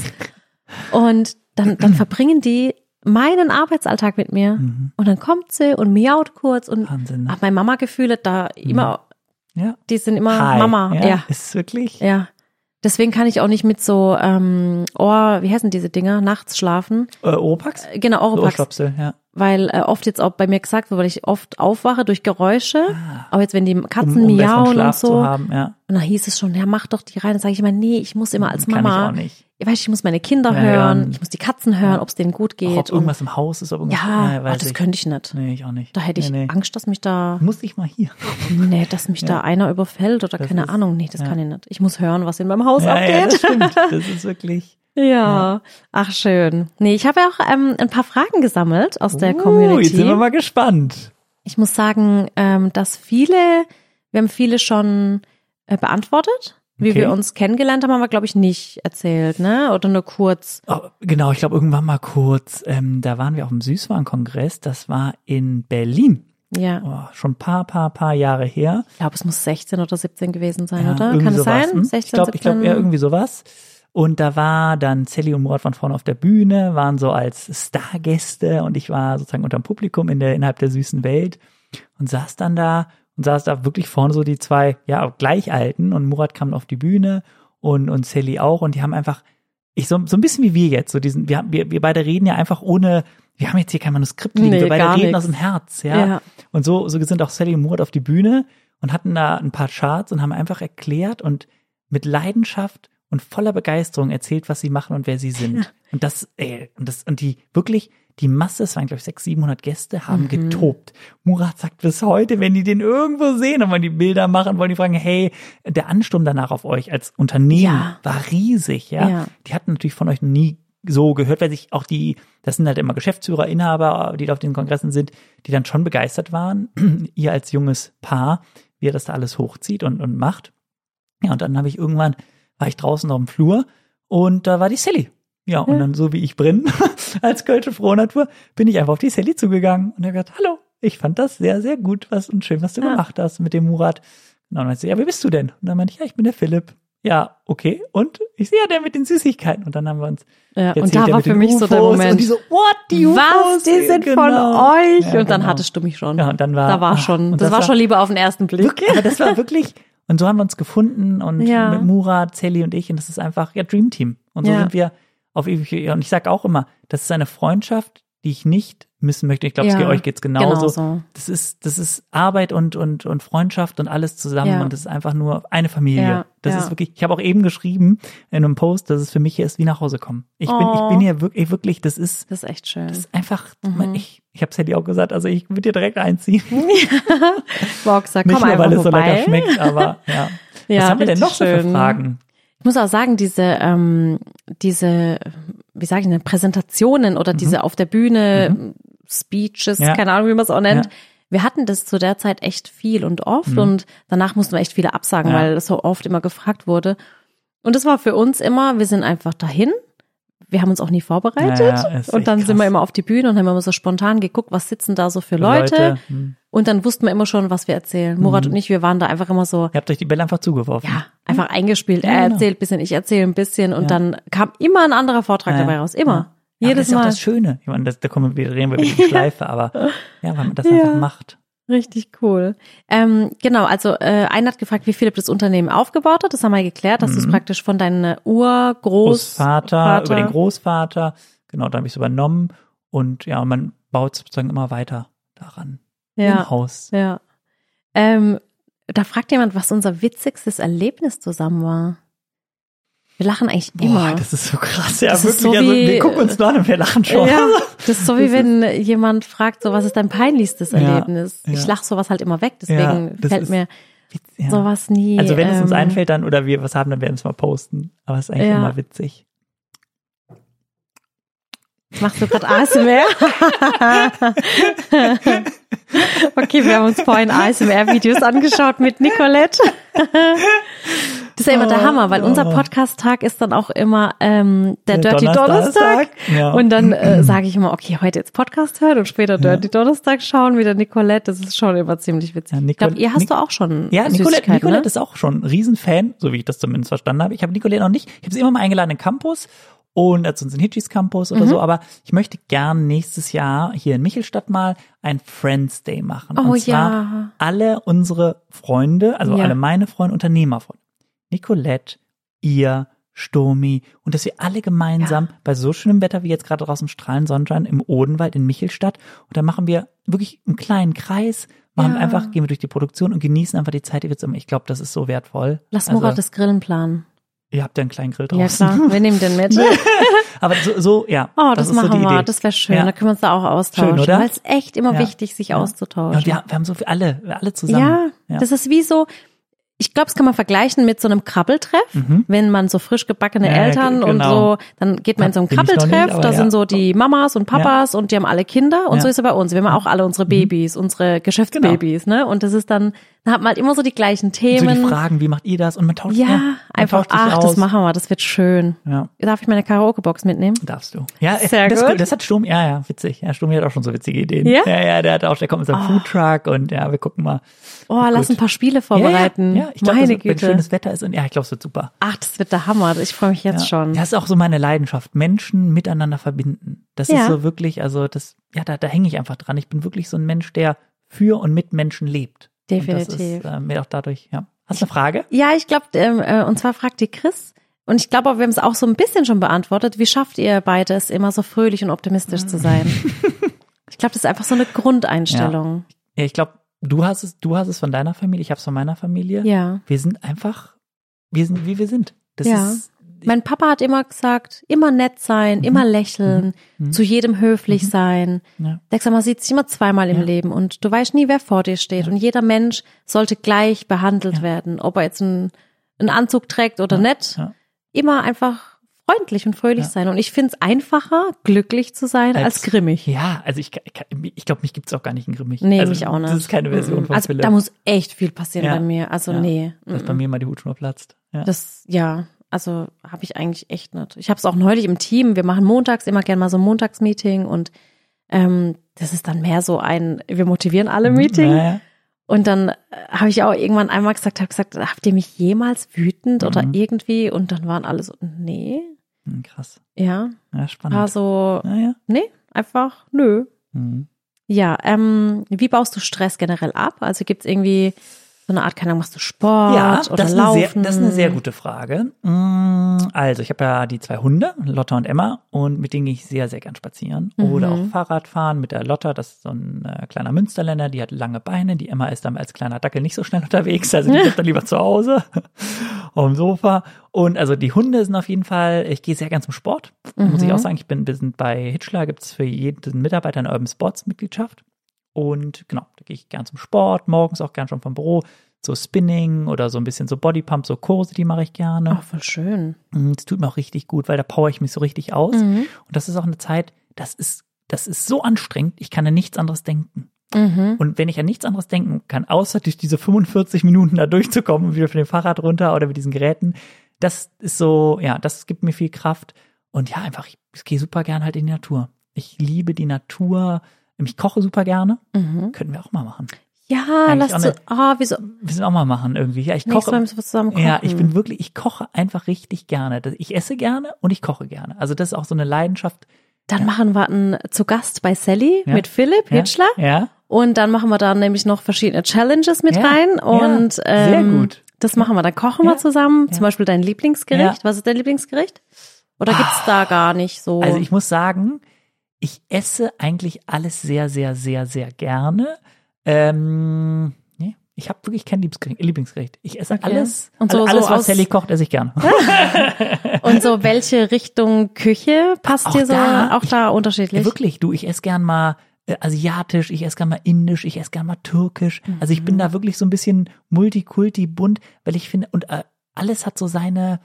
*laughs* und dann, dann verbringen die meinen Arbeitsalltag mit mir. Mhm. Und dann kommt sie und miaut kurz und Wahnsinn. Ne? ach, meine Mama-Gefühle da immer, Ja. die sind immer Hi. Mama. Ja, Ja, Ist wirklich. ja. Deswegen kann ich auch nicht mit so ähm, Ohr, wie heißen diese Dinger, nachts schlafen. Äh, Oropax? Äh, Genau, Oropax. Ohrstöpsel, ja. Weil äh, oft jetzt auch bei mir gesagt wird, weil ich oft aufwache durch Geräusche. Ah. Aber jetzt, wenn die Katzen um, um miauen und so, haben, ja. und dann hieß es schon, ja, mach doch die rein. Dann sage ich immer, nee, ich muss immer als Kann Mama, ich auch nicht. ich weiß, ich muss meine Kinder Ja, hören, ja. ich muss die Katzen hören, ob es denen gut Auch geht. ob irgendwas im Haus ist, ob irgendwas. ja, oh, weiß das ich. könnte ich nicht. Nee, ich auch nicht. Da hätte ich nee, nee. Angst, dass mich da, Muss ich mal hier. nee, dass mich da einer überfällt oder Das keine ist- Ahnung. Nee, das ja. kann ich nicht. Ich muss hören, was in meinem Haus Ja, ja, das abgeht. stimmt. *laughs* Das ist wirklich. Ja. ach schön. Nee, ich habe ja auch ähm, ein paar Fragen gesammelt aus der Uh, Community. jetzt sind wir mal gespannt. Ich muss sagen, ähm, dass viele, wir haben viele schon äh, beantwortet. Wie Okay. wir uns kennengelernt haben, haben wir, glaube ich, nicht erzählt, ne? Oder nur kurz. Oh, genau, ich glaube irgendwann mal kurz, ähm, da waren wir auf dem Süßwarenkongress, das war in Berlin. Ja. Oh, schon ein paar, paar, paar Jahre her. Ich glaube, es muss 16 oder 17 gewesen sein, Ja, oder? Kann es sein? hm? 16, ich glaube, ich 17? glaube, ja, irgendwie sowas. Und da war dann Sally und Murat waren vorne auf der Bühne, waren so als Stargäste und ich war sozusagen unterm Publikum in der, innerhalb der süßen Welt und saß dann da und saß da wirklich vorne so die zwei, ja, Gleichalten und Murat kam auf die Bühne und, und Sally auch und die haben einfach, ich so, so ein bisschen wie wir jetzt, so diesen, wir, haben- wir, wir beide reden ja einfach ohne, wir haben jetzt hier kein Manuskript liegen, Nee, wir beide reden nix. aus dem Herz, ja. Ja. Und so, so sind auch Sally und Murat auf die Bühne und hatten da ein paar Charts und haben einfach erklärt und mit Leidenschaft und voller Begeisterung erzählt, was sie machen und wer sie sind. Und das, ey, und das, und die wirklich, die Masse, es waren glaube ich 600, 700 Gäste, haben Mhm. getobt. Murat sagt bis heute, wenn die den irgendwo sehen und wollen die Bilder machen, wollen die fragen, hey, der Ansturm danach auf euch als Unternehmen Ja. war riesig, ja? Ja. Die hatten natürlich von euch nie so gehört, weil sich auch die, das sind halt immer Geschäftsführer, Inhaber, die da auf den Kongressen sind, die dann schon begeistert waren, *clears throat* ihr als junges Paar, wie ihr das da alles hochzieht und, und macht. Ja, und dann habe ich irgendwann, war ich draußen auf dem Flur und da war die Sally. Ja, und dann so wie ich bin, *laughs* als Kölsche frohe Natur, bin ich einfach auf die Sally zugegangen und habe gesagt, hallo, ich fand das sehr, sehr gut was und schön, was du Ja. gemacht hast mit dem Murat. Und dann meinte sie, ja, wer bist du denn? Und dann meinte ich, ja, ich bin der Philipp. Ja, okay. Und ich sehe ja, der mit den Süßigkeiten. Und dann haben wir uns Ja, und da war für mich so der UFOs. Moment. Und die so, what, die UFOs? Was? Die sind von Genau. euch? Ja, und dann genau. hattest du mich schon. Ja, und dann war, da war ah, *laughs* schon, und das, war schon lieber auf den ersten Blick. Wirklich, aber das war wirklich, und so haben wir uns gefunden und Ja. mit Murat, Sally und ich, und das ist einfach, ja, Dream Team. Und so Ja. sind wir auf ewig, und ich sag auch immer, das ist eine Freundschaft, die ich nicht missen möchte. Ich glaube, Ja, es geht euch geht's genauso. genau so. Das ist, das ist Arbeit und, und, und Freundschaft und alles zusammen Ja. und das ist einfach nur eine Familie. Ja, das ja. ist wirklich, ich habe auch eben geschrieben in einem Post, dass es für mich hier ist wie nach Hause kommen. Ich bin, ich Oh. bin hier wirklich, wirklich, das ist, Das ist echt schön. das ist einfach, Mhm. ich, ich habe es Handy auch gesagt, also ich würde dir direkt einziehen. *laughs* Boxer, Nicht komm nur, weil einfach es so lecker vorbei. schmeckt, aber *laughs* ja. Ja, Was haben wir denn noch so für schön. Fragen? Ich muss auch sagen, diese, ähm, diese, wie sage ich denn, Präsentationen oder diese auf der Bühne Speeches, Mhm. Ja. keine Ahnung, wie man es auch nennt. Ja. Wir hatten das zu der Zeit echt viel und oft und danach mussten wir echt viele absagen, Mhm. Ja. weil es so oft immer gefragt wurde. Und das war für uns immer, wir sind einfach dahin. Wir haben uns auch nie vorbereitet. Ja, ja, und dann sind wir immer auf die Bühne und haben immer so spontan geguckt, was sitzen da so für Leute. hm. Und dann wussten wir immer schon, was wir erzählen. Murat und ich, wir waren da einfach immer so, Ihr habt euch die Bälle einfach zugeworfen. ja, einfach eingespielt. Ja, er genau. erzählt ein bisschen, ich erzähle ein bisschen und dann kam immer ein anderer Vortrag Ja, dabei raus. Immer. Jedes das ist auch Mal. das Schöne. Ich meine, das, da kommen wir, reden wir über die *laughs* Schleife, aber ja, weil man das Ja. einfach macht. Richtig cool. Ähm, genau, also äh, einer hat gefragt, wie Philipp das Unternehmen aufgebaut hat. Das haben wir geklärt, dass du es praktisch von deinem Urgroßvater, Großvater, über den Großvater, genau, da habe ich es übernommen und ja, man baut sozusagen immer weiter daran. ja, Im Haus. ja. Ähm, da fragt jemand, was unser witzigstes Erlebnis zusammen war. Wir lachen eigentlich immer. Boah, das ist so krass. Ja, Das wirklich. so also, wie- wir gucken uns nur an und wir lachen schon. Ja, *laughs* das ist so wie wenn jemand fragt, so was ist dein peinlichstes Ja, Erlebnis? ja. Ich lache sowas halt immer weg, deswegen Ja, fällt mir Ja. sowas nie. Also wenn es uns ähm, einfällt dann oder wir was haben, dann werden wir es mal posten. Aber es ist eigentlich Ja. immer witzig. Machst du gerade ASMR? *laughs* okay, wir haben uns vorhin ASMR-Videos angeschaut mit Nicolette. *laughs* Das ist ja immer der Hammer, weil unser Podcast-Tag ist dann auch immer ähm, der, Der Dirty Donnerstag, Donnerstag. ja. Und dann äh, sage ich immer, okay, heute jetzt Podcast hören und später Dirty Donnerstag schauen, wieder Nicolette. Das ist schon immer ziemlich witzig. Ja, ich Nicole- glaube, ihr hast Nic- du auch schon Ja, Nicolette, Süßigkeiten, Nicolette ne? ist auch schon ein Riesenfan, so wie ich das zumindest verstanden habe. Ich habe Nicolette noch nicht. Ich habe sie immer mal eingeladen in Campus und äh, zu uns in Hitchis Campus Mhm. oder so, aber ich möchte gern nächstes Jahr hier in Michelstadt mal ein Friends Day machen. Oh und zwar ja. alle unsere Freunde, also Ja. alle meine Freunde, Unternehmerfreunde. Nicolette, ihr, Sturmi und dass wir alle gemeinsam bei so schönem Wetter wie jetzt gerade draußen strahlen Sonnenschein im Odenwald in Michelstadt und dann machen wir wirklich einen kleinen Kreis, machen Ja. einfach, gehen wir durch die Produktion und genießen einfach die Zeit, die wir zusammen. Ich glaube, das ist so wertvoll. Lass Also, Murat das Grillen planen. Ihr habt ja einen kleinen Grill Ja draußen. klar, wir nehmen den mit. *laughs* Aber so, so ja. Oh, das, so machen die wir. Idee. Das wäre schön. Ja. Da können wir uns da auch austauschen. Schön, oder? Weil es echt immer Ja. wichtig, sich Ja. Ja, auszutauschen. und wir, wir haben so viel, alle, wir alle zusammen. Ja, Ja. das ist wie so, ich glaube, es kann man vergleichen mit so einem Krabbeltreff, wenn man so frisch gebackene Mhm. Ja, Eltern ge- und genau. so, dann geht man in so ein Bin ich noch nicht, Krabbeltreff, da ja. sind so die Mamas und Papas und die haben alle Kinder und Ja. Mhm. so ist es bei uns. Wir haben auch alle unsere Babys, unsere Geschäftsbabys, ne? Und das ist dann, da hat man halt immer so die gleichen so Themen. die Fragen, wie macht ihr das? Und man tauscht ja, man einfach, tauscht ach, aus. das machen wir, das wird schön. Ja. Darf ich meine Karaoke-Box mitnehmen? Darfst du. Ja, Sehr das, ist gut. das hat Sturm, ja, ja, witzig. Ja, Sturm hat auch schon so witzige Ideen. Ja? Ja, ja, der hat auch, der kommt mit seinem Foodtruck und ja, wir gucken mal. Oh, lass ein paar Spiele vorbereiten. Ja, ich glaube, meine wenn Güte. schönes Wetter ist und ja, ich glaube, es wird super. Ach, das wird der Hammer. Ich freue mich jetzt Ja. schon. Das ist auch so meine Leidenschaft. Menschen miteinander verbinden. Das Ja. ist so wirklich, also das, ja, da, da hänge ich einfach dran. Ich bin wirklich so ein Mensch, der für und mit Menschen lebt. Und das Definitiv. ist äh, mir auch dadurch, ja. Hast du eine Frage? Ja, ich glaube, ähm, äh, und zwar fragt die Chris, und ich glaube, wir haben es auch so ein bisschen schon beantwortet, wie schafft ihr beide es immer so fröhlich und optimistisch zu sein? *laughs* ich glaube, das ist einfach so eine Grundeinstellung. Ja, ich glaube, du hast es, du hast es von deiner Familie, ich habe es von meiner Familie. Ja. Wir sind einfach, wir sind, wie wir sind. Das Ja. ist, Mein Papa hat immer gesagt, immer nett sein, Mhm. immer lächeln, zu jedem höflich sein. ja. Der sagt, man sieht sich immer zweimal im Ja. Leben und du weißt nie, wer vor dir steht. Und jeder Mensch sollte gleich behandelt Ja. werden, ob er jetzt einen, einen Anzug trägt oder nicht. ja. Immer einfach freundlich und fröhlich Ja. sein. Und ich finde es einfacher, glücklich zu sein, als, Als- grimmig. Ja, also ich, ich, ich glaube, mich gibt's auch gar nicht in Grimmig. Nee, also, mich auch nicht. Das ist keine Version von Also Philipp. da muss echt viel passieren Ja. bei mir. Also Ja. nee. dass mm, bei mir mal die Hutschnur platzt. Ja. Das, ja, also habe ich eigentlich echt nicht. Ich habe es auch neulich im Team. Wir machen montags immer gerne mal so ein Montagsmeeting und ähm, das ist dann mehr so ein, wir motivieren alle Meeting. Mhm. Und dann äh, habe ich auch irgendwann einmal gesagt, habe gesagt, habt ihr mich jemals wütend oder Mhm. irgendwie? Und dann waren alle so, nee, Hm, krass. ja, Ja, spannend. war so, ja, ja. nee, einfach, nö. Mhm. Ja, ähm, wie baust du Stress generell ab? Also gibt es irgendwie So eine Art, keine Ahnung, machst du Sport Ja, oder das Laufen? sehr, das ist eine sehr gute Frage. Mm, Also, ich habe ja die zwei Hunde, Lotta und Emma, und mit denen gehe ich sehr, sehr gern spazieren. Oder auch Fahrrad fahren mit der Lotta, das ist so ein äh, kleiner Münsterländer, die hat lange Beine. Die Emma ist dann als kleiner Dackel nicht so schnell unterwegs, also die bleibt dann lieber zu Hause *laughs* auf dem Sofa. Und also die Hunde sind auf jeden Fall, ich gehe sehr gern zum Sport, muss ich auch sagen. Ich bin, wir sind bei Hitchler, gibt es für jeden Mitarbeiter eine Urban Sports Mitgliedschaft. Und genau, da gehe ich gern zum Sport, morgens auch gern schon vom Büro. So Spinning oder so ein bisschen so Bodypump, so Kurse, die mache ich gerne. Oh, voll schön. Mm, Das tut mir auch richtig gut, weil da power ich mich so richtig aus. Mhm. Und das ist auch eine Zeit, das ist, das ist so anstrengend, ich kann an nichts anderes denken. Mhm. Und wenn ich an nichts anderes denken kann, außer durch diese 45 Minuten da durchzukommen und wieder von dem Fahrrad runter oder mit diesen Geräten, das ist so, ja, das gibt mir viel Kraft. Und ja, einfach, ich, ich gehe super gern halt in die Natur. Ich liebe die Natur. Ich koche super gerne. Mhm. Könnten wir auch mal machen. Ja, Eigentlich lass du, ah, wieso? Wir müssen auch mal machen irgendwie. Ja, ich Nächstes Mal koche. müssen wir zusammen kochen. Ja, ich bin wirklich, ich koche einfach richtig gerne. Ich esse gerne und ich koche gerne. Also das ist auch so eine Leidenschaft. Dann machen wir einen zu Gast bei Sally Ja. mit Philipp Ja, Hitschler. Ja, Und dann machen wir da nämlich noch verschiedene Challenges mit Ja, rein. Und ja, ähm, sehr gut. das machen wir. Dann kochen Ja, wir zusammen. Zum ja. Beispiel dein Lieblingsgericht. Ja. Was ist dein Lieblingsgericht? Oder gibt's da gar nicht so? Also ich muss sagen, ich esse eigentlich alles sehr, sehr, sehr, sehr gerne. Ähm, nee, ich habe wirklich kein Lieblingsgericht. Ich esse Okay. alles, Und so- alle- alles, so was aus- Sally kocht, esse ich gerne. *laughs* Und so welche Richtung Küche passt Auch dir so? da, auch da unterschiedlich. Ja, wirklich, du, ich esse gern mal äh, asiatisch, ich esse gern mal indisch, ich esse gern mal türkisch. Also ich Mhm. bin da wirklich so ein bisschen multikulti bunt, weil ich finde, und äh, alles hat so seine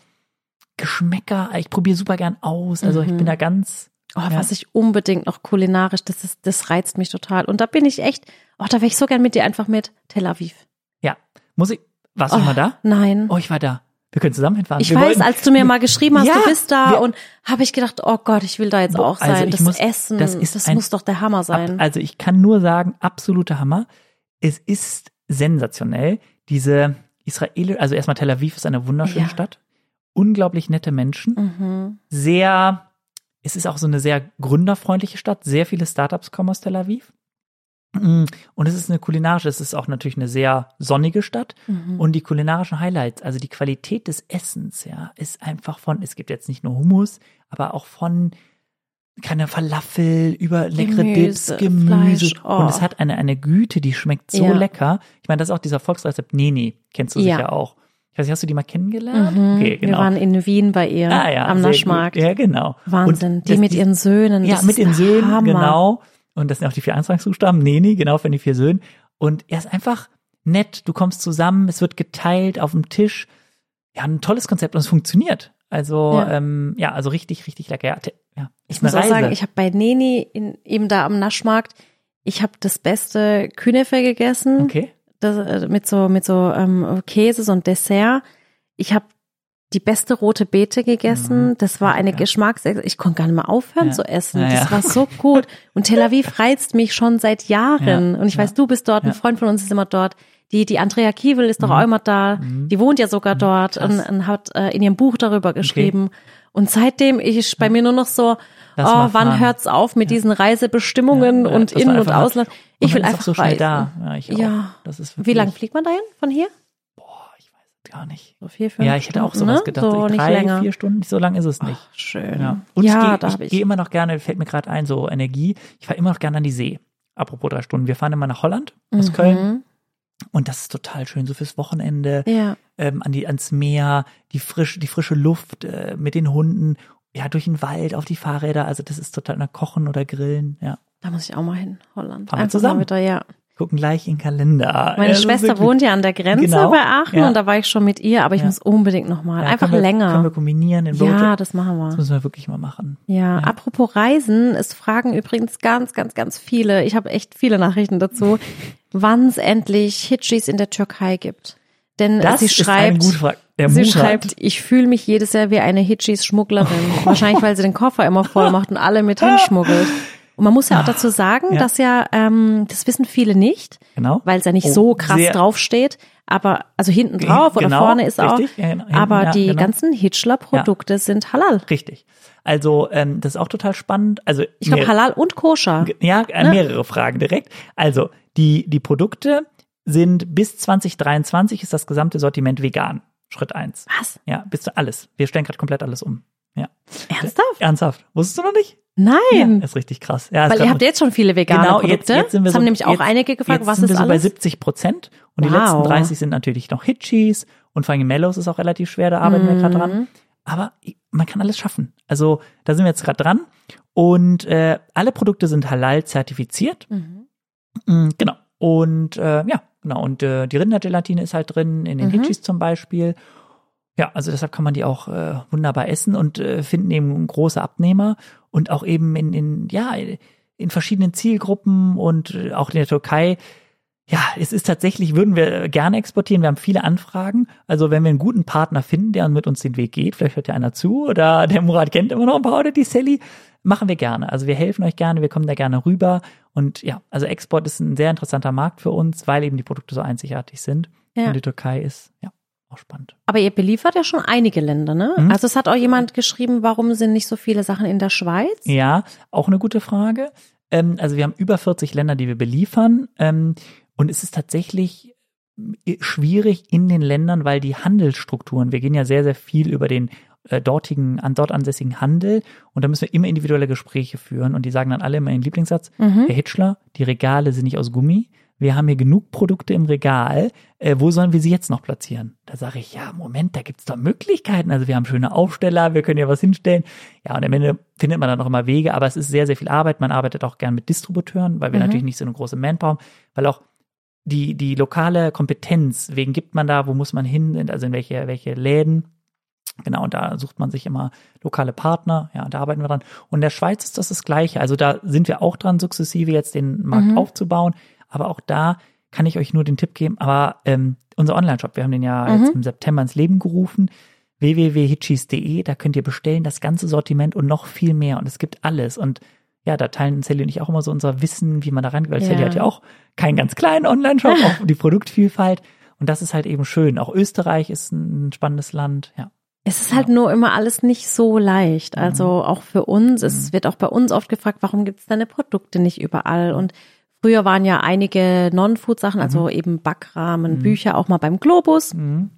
Geschmäcker. Ich probiere super gern aus. Also ich bin da ganz. Oh, ja. was ich unbedingt noch kulinarisch, das ist, das reizt mich total. Und da bin ich echt, oh, da wäre ich so gern mit dir einfach mit Tel Aviv. Ja. Muss ich. Warst du Oh, mal da? Nein. Oh, ich war da. Wir können zusammen hinfahren. Ich wir weiß, wollten- als du mir mal geschrieben hast, Ja, du bist da wir- und habe ich gedacht, oh Gott, ich will da jetzt auch sein. also ich das muss- Essen, das das, ist ein- muss doch der Hammer Ab, sein. also ich kann nur sagen, absoluter Hammer. Es ist sensationell. Diese Israel, also erstmal Tel Aviv ist eine wunderschöne Ja. Stadt. Unglaublich nette Menschen. mhm. Sehr, es ist auch so eine sehr gründerfreundliche Stadt. Sehr viele Startups kommen aus Tel Aviv. Mm, Und es ist eine kulinarische, es ist auch natürlich eine sehr sonnige Stadt. Mhm. Und die kulinarischen Highlights, also die Qualität des Essens, ja, ist einfach von, es gibt jetzt nicht nur Hummus, aber auch von keine Falafel über leckere Gemüse, Dips, Gemüse. Fleisch, oh. Und es hat eine, eine Güte, die schmeckt so Ja. lecker. Ich meine, das ist auch dieser Volksrezept Neni, kennst du Ja. sicher auch. Ich weiß nicht, hast du die mal kennengelernt? Mhm. Okay, genau. Wir waren in Wien bei ihr ah, ja, am Naschmarkt. Gut. Ja, genau. Wahnsinn. Und die das- mit ihren Söhnen. ja, mit ist den Söhnen, Hammer. genau. Und das sind auch die vier Anfangsbuchstaben. Neni, genau, von den vier Söhnen. Und er ist einfach nett. Du kommst zusammen, es wird geteilt auf dem Tisch. Ja, ein tolles Konzept und es funktioniert. Also, Ja. ähm, ja also richtig, richtig lecker. Ja, ja, Ich muss eine auch Reise. sagen, ich habe bei Neni in, eben da am Naschmarkt, ich habe das beste Künefe gegessen. okay. Das, äh, mit so mit so ähm, Käse, so ein Dessert. Ich habe die beste rote Beete gegessen. Mhm. Das war eine Ja. Geschmacks... Ich konnte gar nicht mehr aufhören Ja. zu essen. Ja. Das war so gut. Und Tel Aviv *laughs* reizt mich schon seit Jahren. Ja. Und ich weiß, du bist dort, ein. Freund von uns ist immer dort. Die, die Andrea Kiewel ist doch Mhm. auch immer da. Mhm. Die wohnt ja sogar dort krass. und, und hat äh, in ihrem Buch darüber geschrieben. Und seitdem ich bei mir nur noch so, oh, wann hört's auf mit diesen Reisebestimmungen und dass In- man und Ausland? Ich will einfach auch so schnell reisen. da. Ja, ich auch. Ja. Das ist Wie wirklich- lang fliegt man dahin von hier? Boah, ich weiß es gar nicht. So vier, fünf Ja, ich hätte auch sowas ne? gedacht. So Drei, länger. vier Stunden, so lang ist es nicht. Ach, schön. Ja, und ja, ich gehe, gehe immer noch gerne, fällt mir gerade ein, so Energie. Ich fahre immer noch gerne an die See. Apropos drei Stunden. Wir fahren immer nach Holland, aus Mhm. Köln. Und das ist total schön, so fürs Wochenende, Ja. ähm, an die, ans Meer, die frische, die frische Luft, äh, mit den Hunden, ja, durch den Wald, auf die Fahrräder. Also das ist total, na, kochen oder grillen, ja. Da muss ich auch mal hin, Holland. Fahren wir Einfach zusammen. Wieder, ja. Gucken gleich in den Kalender. Meine Ja, ist Schwester wirklich- wohnt ja an der Grenze Genau. bei Aachen Ja. und da war ich schon mit ihr, aber ich Ja. muss unbedingt noch mal. Ja, Einfach wir, länger. Können wir kombinieren in ja, Roadtrip? das machen wir. Das müssen wir wirklich mal machen. Ja, apropos Reisen, es fragen übrigens ganz, ganz, ganz viele, ich habe echt viele Nachrichten dazu, *laughs* wann es endlich Hitchis in der Türkei gibt. Denn Das sie schreibt, sie schreibt, ich fühle mich jedes Jahr wie eine Hitchis-Schmugglerin. *laughs* Wahrscheinlich, weil sie den Koffer immer voll macht und alle mit *laughs* hinschmuggelt. Und man muss ja auch dazu sagen, Ja. dass ja, ähm, das wissen viele nicht, Genau. weil es ja nicht Oh, so krass draufsteht. Aber, also hinten drauf oder Genau, vorne ist auch. richtig, ja, genau, hinten, aber ja, die genau. ganzen Hitchler-Produkte sind halal. Richtig. Also, ähm, das ist auch total spannend. Also, Ich glaube halal und koscher. Ja, äh, mehrere Fragen direkt. Also, die, die Produkte sind bis 2023 ist das gesamte Sortiment vegan. Schritt eins. Was? Ja, bis zu alles. Wir stellen gerade komplett alles um. Ja. Ernsthaft? Ernsthaft. Wusstest du noch nicht? Nein. Ja, ist richtig krass. Ja, Weil ihr habt jetzt schon viele vegane genau, Produkte. jetzt, jetzt sind wir das so, haben nämlich auch jetzt, einige gefragt, jetzt was sind ist wir so bei alles? 70 Prozent und die Wow. letzten 30 sind natürlich noch Hitchis und vor allem Mellows ist auch relativ schwer, da arbeiten wir gerade Mhm. dran. Aber man kann alles schaffen. Also da sind wir jetzt gerade dran und äh, alle Produkte sind halal zertifiziert. Mhm. Mm, Genau. Und äh, ja, genau. Und äh, die Rindergelatine ist halt drin, in den Mhm. Hitchis zum Beispiel. Ja, also deshalb kann man die auch äh, wunderbar essen und äh, finden eben große Abnehmer und auch eben in, in ja, in verschiedenen Zielgruppen und äh, auch in der Türkei. Ja, es ist tatsächlich, würden wir gerne exportieren. Wir haben viele Anfragen. Also wenn wir einen guten Partner finden, der mit uns den Weg geht, vielleicht hört ja einer zu oder der Murat kennt immer noch ein paar oder die Sally, machen wir gerne. Also wir helfen euch gerne, wir kommen da gerne rüber. Und ja, also Export ist ein sehr interessanter Markt für uns, weil eben die Produkte so einzigartig sind. Ja. Und die Türkei ist, ja, auch spannend. Aber ihr beliefert ja schon einige Länder, ne? Mhm. Also es hat auch jemand geschrieben, warum sind nicht so viele Sachen in der Schweiz? Ja, auch eine gute Frage. Ähm, also wir haben über 40 Länder, die wir beliefern. Ähm, und es ist tatsächlich äh, schwierig in den Ländern, weil die Handelsstrukturen, wir gehen ja sehr, sehr viel über den äh, dortigen, an dort ansässigen Handel und da müssen wir immer individuelle Gespräche führen und die sagen dann alle immer ihren Lieblingssatz, Mhm. Herr Hitschler, die Regale sind nicht aus Gummi, wir haben hier genug Produkte im Regal, äh, wo sollen wir sie jetzt noch platzieren? Da sage ich, ja, Moment, da gibt's doch Möglichkeiten. Also wir haben schöne Aufsteller, wir können ja was hinstellen. Ja, und am Ende findet man dann auch immer Wege, aber es ist sehr, sehr viel Arbeit. Man arbeitet auch gern mit Distributeuren, weil wir Mhm. natürlich nicht so eine große Manpower haben, weil auch die, die lokale Kompetenz, wegen gibt man da, wo muss man hin, also in welche, welche Läden. Genau, und da sucht man sich immer lokale Partner, ja, da arbeiten wir dran. Und in der Schweiz ist das das Gleiche. Also da sind wir auch dran, sukzessive jetzt den Markt Mhm. aufzubauen. Aber auch da kann ich euch nur den Tipp geben. Aber ähm, unser Online-Shop, wir haben den ja Mhm. jetzt im September ins Leben gerufen. www.hitchis.de, da könnt ihr bestellen, das ganze Sortiment und noch viel mehr. Und es gibt alles. Und ja, da teilen Sally und ich auch immer so unser Wissen, wie man da rangeht. Weil Ja. Sally hat ja auch keinen ganz kleinen Online-Shop, *laughs* auch die Produktvielfalt. Und das ist halt eben schön. Auch Österreich ist ein spannendes Land, ja. Es ist halt nur immer alles nicht so leicht. Mhm. Also auch für uns, es wird auch bei uns oft gefragt, warum gibt es deine Produkte nicht überall? Und früher waren ja einige Non-Food-Sachen, also Mhm. eben Backrahmen, Bücher auch mal beim Globus. Mhm.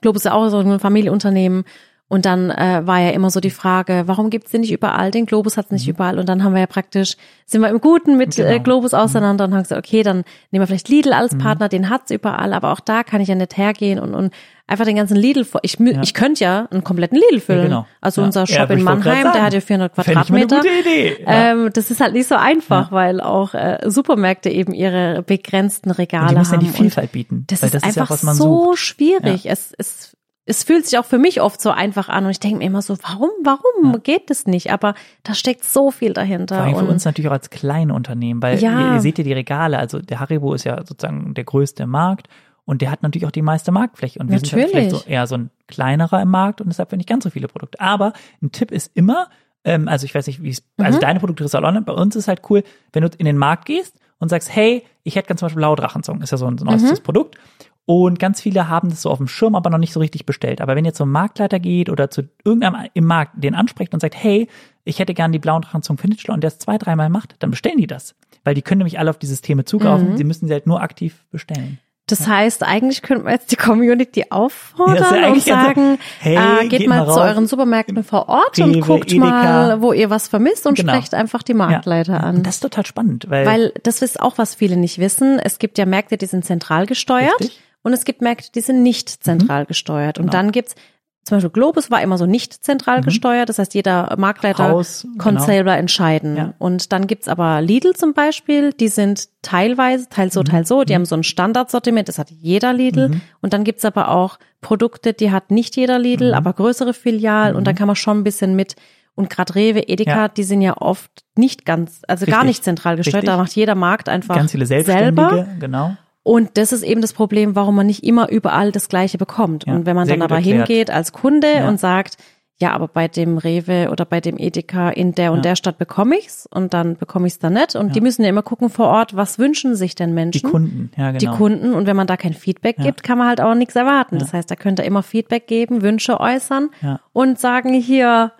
Globus ist ja auch so ein Familienunternehmen. Und dann äh, war ja immer so die Frage, warum gibt's den nicht überall? Den Globus hat's nicht überall. Und dann haben wir ja praktisch, sind wir im Guten mit Genau. äh, Globus auseinander und haben gesagt, okay, dann nehmen wir vielleicht Lidl als Partner, den hat's überall, aber auch da kann ich ja nicht hergehen und, und einfach den ganzen Lidl vor. Ich, Ja. ich könnte ja einen kompletten Lidl füllen. genau. Also Ja. unser Ja, Shop in Mannheim, der hat ja 400 Fände ich mal eine Quadratmeter. Ja. Ähm, das ist halt nicht so einfach, weil auch äh, Supermärkte eben ihre begrenzten Regale und die ja haben. die und- Vielfalt bieten. das ist das ist ja einfach man so sucht. schwierig. Es, es, es fühlt sich auch für mich oft so einfach an und ich denke mir immer so, warum, warum geht das nicht? Aber da steckt so viel dahinter. Vor allem für uns natürlich auch als kleine Unternehmen, weil Ja. ihr, ihr seht ja die Regale, also der Haribo ist ja sozusagen der größte im Markt und der hat natürlich auch die meiste Marktfläche und wir sind halt vielleicht so eher so ein kleinerer im Markt und deshalb nicht ganz so viele Produkte. Aber ein Tipp ist immer, ähm, also ich weiß nicht, wie es, also Mhm. deine Produkte ist online, bei uns ist halt cool, wenn du in den Markt gehst und sagst, hey, ich hätte ganz zum Beispiel Laudrachenzungen, ist ja so ein, ein Mhm. neues Produkt. Und ganz viele haben das so auf dem Schirm, aber noch nicht so richtig bestellt. Aber wenn ihr zum Marktleiter geht oder zu irgendeinem im Markt den ansprecht und sagt, hey, ich hätte gern die blauen Drachenzungen für Nitschler und der es zwei, dreimal macht, dann bestellen die das. Weil die können nämlich alle auf die Systeme zugreifen. Mhm. Sie müssen sie halt nur aktiv bestellen. das heißt, eigentlich könnten wir jetzt die Community auffordern Ja, und eigentlich ganz so, sagen, hey, äh, geht, geht mal mal zu euren Supermärkten vor Ort und Rewe, guckt Edeka. mal, wo ihr was vermisst und Genau. sprecht einfach die Marktleiter Ja. an. Und das ist total spannend, weil, Weil das ist auch, was viele nicht wissen. Es gibt ja Märkte, die sind zentral gesteuert Richtig. Und es gibt Märkte, die sind nicht zentral gesteuert. Und Genau. dann gibt's zum Beispiel Globus war immer so nicht zentral gesteuert. Das heißt, jeder Marktleiter Haus, konnte genau. selber entscheiden. Ja. Und dann gibt's aber Lidl zum Beispiel, die sind teilweise, teils Mhm. so, teils so. Die haben so ein Standardsortiment, das hat jeder Lidl. Und dann gibt's aber auch Produkte, die hat nicht jeder Lidl, Mhm. aber größere Filialen. Und da kann man schon ein bisschen mit und gerade Rewe, Edeka, Ja. die sind ja oft nicht ganz, also gar Richtig. nicht zentral gesteuert. Richtig. Da macht jeder Markt einfach ganz viele Selbstständige, selber. genau. Und das ist eben das Problem, warum man nicht immer überall das Gleiche bekommt. Ja, und wenn man dann aber erklärt. hingeht als Kunde Ja. und sagt, ja, aber bei dem Rewe oder bei dem Edeka in der und Ja. der Stadt bekomme ich's und dann bekomme ich's da nicht. Und die müssen ja immer gucken vor Ort, was wünschen sich denn Die Menschen? Kunden, ja, genau. Die Kunden. Und wenn man da kein Feedback gibt, kann man halt auch nichts erwarten. Das heißt, da könnt ihr immer Feedback geben, Wünsche äußern und sagen, hier,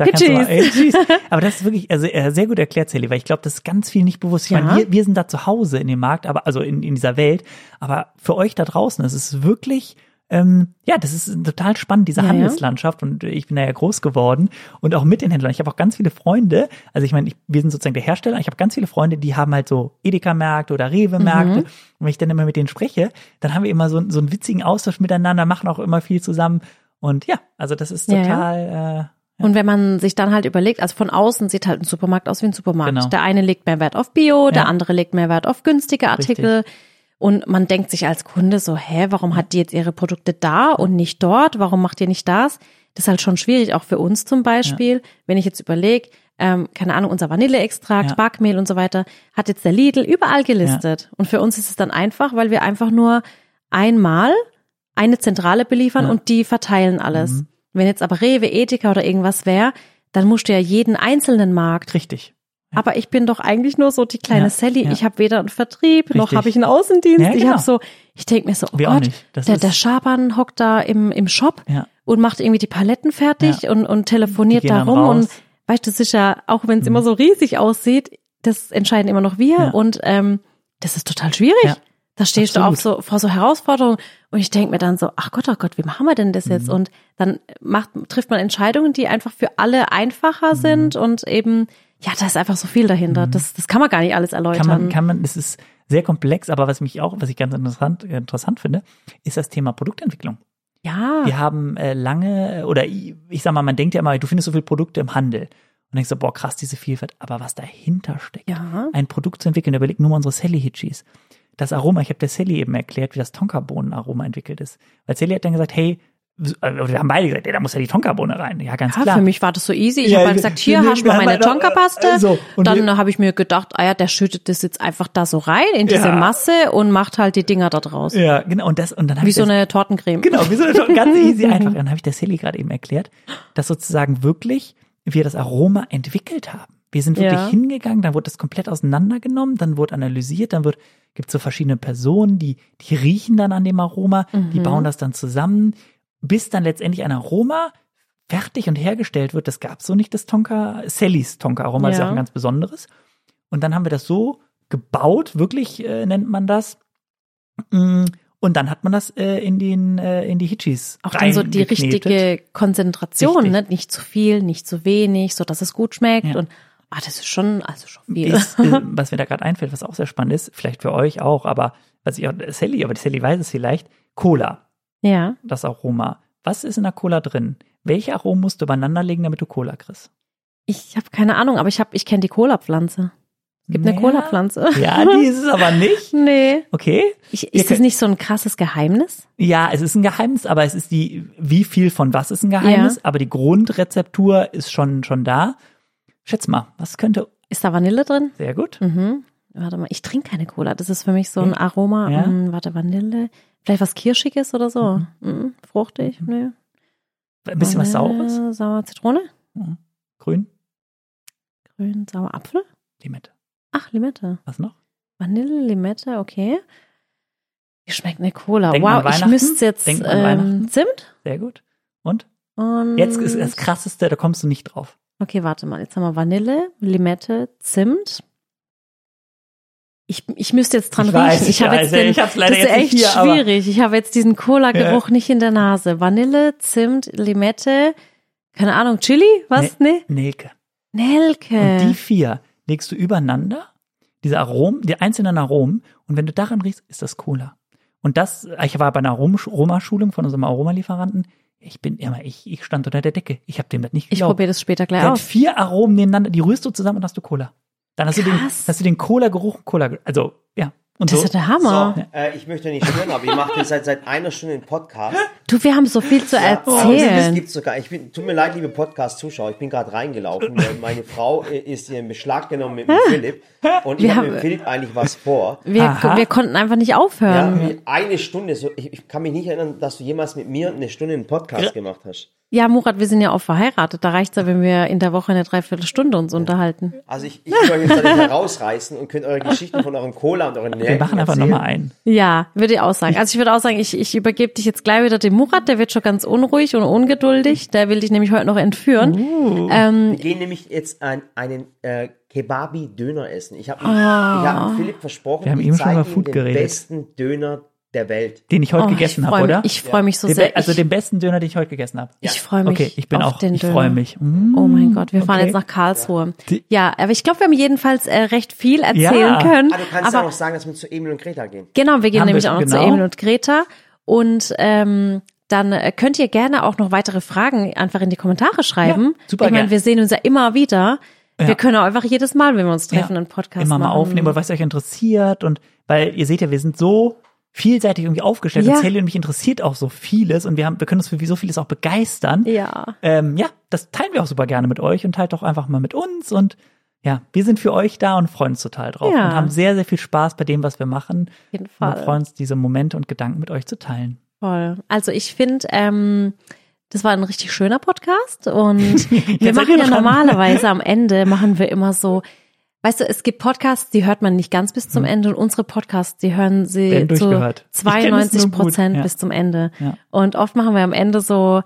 Da kannst du mal. Hitchis. *laughs* Aber das ist wirklich also, äh, sehr gut erklärt, Sally, weil ich glaube, das ist ganz viel nicht bewusst. Ich Ja. meine, wir, wir sind da zu Hause in dem Markt, aber also in, in dieser Welt. Aber für euch da draußen, es ist wirklich ähm, ja, das ist total spannend, diese Ja, ja. Handelslandschaft und ich bin da ja groß geworden und auch mit den Händlern. Ich habe auch ganz viele Freunde, also ich meine, ich, wir sind sozusagen der Hersteller, ich habe ganz viele Freunde, die haben halt so Edeka-Märkte oder Rewe-Märkte und wenn ich dann immer mit denen spreche, dann haben wir immer so, so einen witzigen Austausch miteinander, machen auch immer viel zusammen und ja, also das ist Ja, ja. total, Äh, Und wenn man sich dann halt überlegt, also von außen sieht halt ein Supermarkt aus wie ein Supermarkt. Genau. Der eine legt mehr Wert auf Bio, der Ja. andere legt mehr Wert auf günstige Artikel. Und man denkt sich als Kunde so, hä, warum hat die jetzt ihre Produkte da und nicht dort? Warum macht ihr nicht das? Das ist halt schon schwierig, auch für uns zum Beispiel. Wenn ich jetzt überlege, ähm, keine Ahnung, unser Vanilleextrakt, Ja. Backmehl und so weiter, hat jetzt der Lidl überall gelistet. Und für uns ist es dann einfach, weil wir einfach nur einmal eine Zentrale beliefern Ja. und die verteilen alles. Mhm. Wenn jetzt aber Rewe, Edeka oder irgendwas wäre, dann musst du ja jeden einzelnen Markt. richtig. Aber ich bin doch eigentlich nur so die kleine Ja, Sally. ja. Ich habe weder einen Vertrieb noch Richtig. habe ich einen Außendienst. Ja, Ich genau. habe so, ich denke mir so, oh Wir Gott, der, der Schaban hockt da im, im Shop und macht irgendwie die Paletten fertig und, und telefoniert da rum. Und. Mhm. weißt du, das ist ja, auch wenn es immer so riesig aussieht, das entscheiden immer noch wir. Und ähm, das ist total schwierig. Da stehst du Absolut. auch so vor so Herausforderungen und ich denke mir dann so, ach Gott, ach Gott, wie machen wir denn das jetzt? Mhm. Und dann macht, trifft man Entscheidungen, die einfach für alle Mhm. einfacher sind und eben, ja, da ist einfach so viel dahinter. Das, das kann man gar nicht alles erläutern. Mhm. Kann man, kann man, es ist sehr komplex, aber was mich auch, was ich ganz interessant, interessant finde, ist das Thema Produktentwicklung. ja, Wir haben äh, lange, oder ich, ich sag mal, man denkt ja immer, du findest so viele Produkte im Handel. Und denkst so, boah, krass, diese Vielfalt. Aber was dahinter steckt, ja. ein Produkt zu entwickeln, überleg nur mal unsere Sally Hitchis. Das Aroma, ich habe der Sally eben erklärt, wie das Tonkabohnenaroma entwickelt ist. Weil Sally hat dann gesagt, hey, äh, wir haben beide gesagt, ey, da muss ja die Tonkabohne rein. Ja, ganz Ja, klar. für mich war das so easy. Ich Ja, habe halt gesagt, hier hast du meine Tonkapaste. äh, so, und dann habe ich mir gedacht, ah ja, der schüttet das jetzt einfach da so rein in diese Ja. Masse und macht halt die Dinger da draus. ja, genau. Und das, und dann Wie so das, eine Tortencreme. Genau, wie so eine Torte, ganz easy *laughs* einfach. Dann habe ich der Sally gerade eben erklärt, dass sozusagen wirklich wir das Aroma entwickelt haben. Wir sind wirklich Ja. hingegangen, dann wurde das komplett auseinandergenommen, dann wurde analysiert, dann wird gibt so verschiedene Personen, die die riechen dann an dem Aroma, die Mhm. bauen das dann zusammen, bis dann letztendlich ein Aroma fertig und hergestellt wird. Das gab's so nicht, das Tonka, Sallys Tonka-Aroma, das ist ja Ja. auch ein ganz besonderes. Und dann haben wir das so gebaut, wirklich äh, nennt man das. Mm, Und dann hat man das äh, in den äh, in die Hitchis Auch dann so die richtige Konzentration, Richtig. ne? Nicht zu viel, nicht zu wenig, so dass es gut schmeckt. Ja. Und ah, das ist schon, also schon viel. ist, äh, *laughs* was mir da gerade einfällt, was auch sehr spannend ist, vielleicht für euch auch, aber was ich auch, Sally, aber die Sally weiß es vielleicht, Cola, ja. das Aroma. Was ist in der Cola drin? Welche Aromen musst du übereinander legen, damit du Cola kriegst? Ich habe keine Ahnung, aber ich habe, ich kenne die Cola-Pflanze. Es gibt eine Ja. Cola-Pflanze. Ja, die ist es aber nicht. *laughs* Nee. Okay. Ich, ist das nicht so ein krasses Geheimnis? Ja, es ist ein Geheimnis, aber es ist die, wie viel von was ist ein Geheimnis, Ja. aber die Grundrezeptur ist schon, schon da. Schätz mal, was könnte, Ist da Vanille drin? sehr gut. Mhm. Warte mal, ich trinke keine Cola. Das ist für mich so ein Aroma. Ja. Mm, warte, Vanille. Vielleicht was Kirschiges oder so. Mhm. Fruchtig? Nee. Ein bisschen was Saures. Vanille, Sauer Zitrone? Grün, Grün, sauer Apfel? Limette. Ach, Limette. Was noch? Vanille, Limette, okay. Wie schmeckt eine Cola? Denkt man wow, ich müsste jetzt ähm? Zimt Sehr gut. Und? und Jetzt ist das krasseste, da kommst du nicht drauf. Okay, warte mal. Jetzt haben wir Vanille, Limette, Zimt. Ich, ich müsste jetzt dran Ich weiß, riechen. ich habe jetzt ja, den, ich hab's leider das ist echt hier, schwierig. Ich habe jetzt diesen Cola-Geruch nicht in der Nase. Vanille, Zimt, Limette, keine Ahnung, Chili? Was? Nee. Nelke. Nelke. Und die vier legst du übereinander, diese Aromen, die einzelnen Aromen, und wenn du daran riechst, ist das Cola. Und das, ich war bei einer Arom- Aromaschulung von unserem Aromalieferanten. Ich bin immer, ich, ich stand unter der Decke. Ich habe dem das nicht ich geglaubt. probiere das später gleich aus. vier Aromen nebeneinander, die rührst du zusammen und hast du Cola. Dann hast du den, Krass. hast du den Cola-Geruch, Cola, also, ja. Und Das so. ist ja der Hammer. So, äh, ich möchte nicht stören, aber ihr macht jetzt seit, seit einer Stunde einen Podcast. Du, wir haben so viel zu Ja, Das erzählen. gibt's sogar. Ich bin, tut mir leid, liebe Podcast-Zuschauer, ich bin gerade reingelaufen. weil Meine Frau ist hier in Beschlag genommen mit dem Philipp. Und ich habe mit Philipp eigentlich was vor. wir, Aha. wir konnten einfach nicht Ja, aufhören. wie eine Stunde. So, ich, ich kann mich nicht erinnern, dass du jemals mit mir eine Stunde einen Podcast gemacht hast. Ja, Murat, wir sind ja auch verheiratet. Da reicht's ja, wenn wir in der Woche eine Dreiviertelstunde uns unterhalten. Also ich, ich will euch jetzt da nicht herausreißen und könnt eure *laughs* Geschichten von eurem Cola und euren Wir Nelken machen einfach nochmal ein. Ja, würde ich auch sagen. Also ich würde auch sagen, ich, ich übergebe dich jetzt gleich wieder dem Murat. Der wird schon ganz unruhig und ungeduldig. Der will dich nämlich heute noch entführen. Uh. Ähm, Wir gehen nämlich jetzt ein, einen äh, Kebabi-Döner essen. Ich habe Ah. ich hab Philipp versprochen, Wir haben eben schon über ihm Food den geredet. besten Döner der Welt. Den ich heute oh, gegessen habe, oder? Ich freue mich so Den sehr. also ich, den besten Döner, den ich heute gegessen habe. ich freue mich Okay, ich bin auf auch, den ich freue mich. Mm, Oh mein Gott, wir fahren okay. jetzt nach Karlsruhe. Die- Ja, aber ich glaube, wir haben jedenfalls äh, recht viel erzählen Ja. können. Ah, du kannst ja aber noch sagen, dass wir zu Emil und Greta gehen. Genau, wir gehen Haben nämlich wir- auch noch zu genau. Emil und Greta. Und ähm, dann äh, könnt ihr gerne auch noch weitere Fragen einfach in die Kommentare schreiben. Ja, super ich meine, wir sehen uns ja immer wieder. Ja. Wir können auch einfach jedes Mal, wenn wir uns treffen, einen Podcast immer mal machen. aufnehmen, oder was euch interessiert und weil ihr seht ja, wir sind so vielseitig irgendwie aufgestellt Ja. und Sally und mich interessiert auch so vieles und wir haben, wir können uns für so vieles auch begeistern. Ja, Ähm, ja, das teilen wir auch super gerne mit euch und teilt doch einfach mal mit uns und ja, wir sind für euch da und freuen uns total drauf Ja. und haben sehr, sehr viel Spaß bei dem, was wir machen. auf jeden Und Fall. freuen uns, diese Momente und Gedanken mit euch zu teilen. Voll. Also ich finde, ähm, das war ein richtig schöner Podcast und *laughs* wir machen ja normalerweise *laughs* am Ende machen wir immer so, weißt du, es gibt Podcasts, die hört man nicht ganz bis zum Ende und unsere Podcasts, die hören sie Hm. Zu durchgehört. Ich kenn es 92 nur gut, Prozent ja. bis zum Ende. Ja. Und oft machen wir am Ende so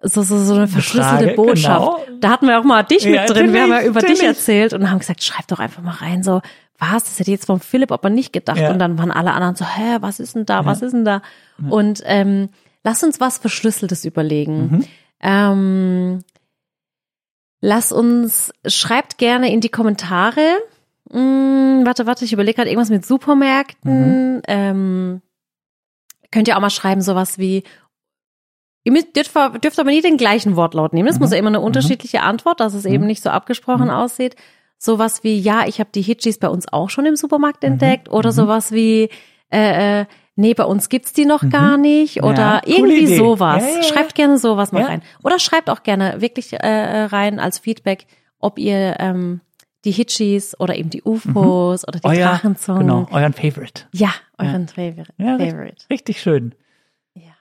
so, so, so eine verschlüsselte Frage, Botschaft. genau. Da hatten wir auch mal dich Ja, mit drin. Wir haben ja über dich erzählt und haben gesagt, schreib doch einfach mal rein, so, was, das hätte jetzt vom Philipp aber nicht gedacht. Ja. Und dann waren alle anderen so, hä, was ist denn da, was ist denn da? Und ähm, lass uns was Verschlüsseltes überlegen. Mhm. Ähm, lass uns, schreibt gerne in die Kommentare. Hm, warte, warte, ich überlege gerade irgendwas mit Supermärkten. Mhm. Ähm, könnt ihr auch mal schreiben, sowas wie, ihr müsst, dürft, dürft aber nie den gleichen Wortlaut nehmen. Es Mhm. muss ja immer eine unterschiedliche Antwort, dass es eben nicht so abgesprochen Mhm. aussieht. Sowas wie, ja, ich habe die Hitchis bei uns auch schon im Supermarkt Mhm. entdeckt. Oder sowas wie, äh, äh, nee, bei uns gibt's die noch gar nicht. Oder Mhm. Ja, irgendwie Idee. sowas. Ja, ja. Schreibt gerne sowas mal rein. Oder schreibt auch gerne wirklich äh, rein als Feedback, ob ihr ähm, die Hitchis oder eben die UFOs oder die Euer, Drachenzungen. genau, euren Favorite. Ja, euren Favorite. Favorite. Richtig schön.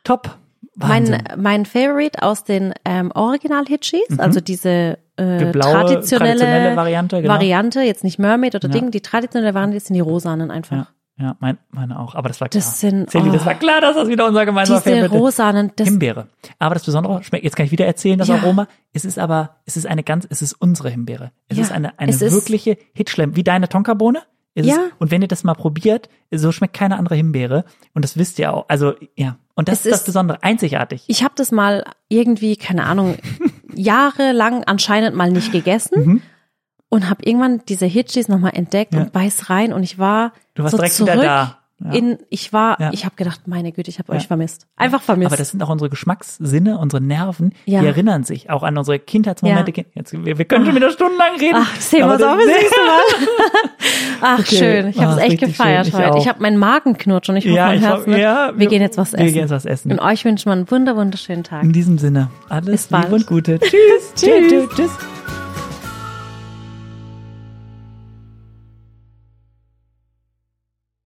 Top. Wahnsinn. Mein, mein Favorite aus den ähm, Original-Hitchis, also diese äh, Die blaue, traditionelle, traditionelle Variante, genau. Variante, jetzt nicht Mermaid oder. Ding, die traditionelle Variante sind die rosanen einfach. Ja, mein, meine auch. Aber das war klar. Das sind- das oh. war klar, dass das wieder unser gemeinsamer Favorite ist. rosanen, das, Himbeere. Aber das Besondere schmeckt, jetzt kann ich wieder erzählen, das Ja. Aroma. Es ist aber, es ist eine ganz, es ist unsere Himbeere. Es Ja, ist eine, eine es ist- wirkliche Hitschlemm, wie deine Tonkabohne. Ist Ja. Es, und wenn ihr das mal probiert, so schmeckt keine andere Himbeere. Und das wisst ihr auch. Also, ja. Und das Es ist das ist- Besondere. Einzigartig. ich habe das mal irgendwie, keine Ahnung, *laughs* jahrelang anscheinend mal nicht gegessen und habe irgendwann diese Hitchis nochmal entdeckt. Ja. und beiß rein und ich war Du warst so direkt zurück wieder da. Ja. in, ich war, Ja. ich habe gedacht, meine Güte, ich habe euch vermisst. Einfach vermisst. Aber das sind auch unsere Geschmackssinne, unsere Nerven, Ja. die erinnern sich auch an unsere Kindheitsmomente. Jetzt, wir, wir können schon wieder stundenlang reden. Ach, das Thema aber ist auch das- *laughs* nächste Mal. Ach, Okay. schön. Ich habe es Ah, echt gefeiert schön. Ich heute. auch. Ich habe meinen Magen knurrt und ich Ja, mein ich Herz ja, wir, gehen jetzt was wir essen. gehen jetzt was essen. Und euch wünschen wir einen wunder, wunderschönen Tag. In diesem Sinne, alles. Liebe und Gute. *laughs* Tschüss. Tschüss. Tschüss. Tschüss.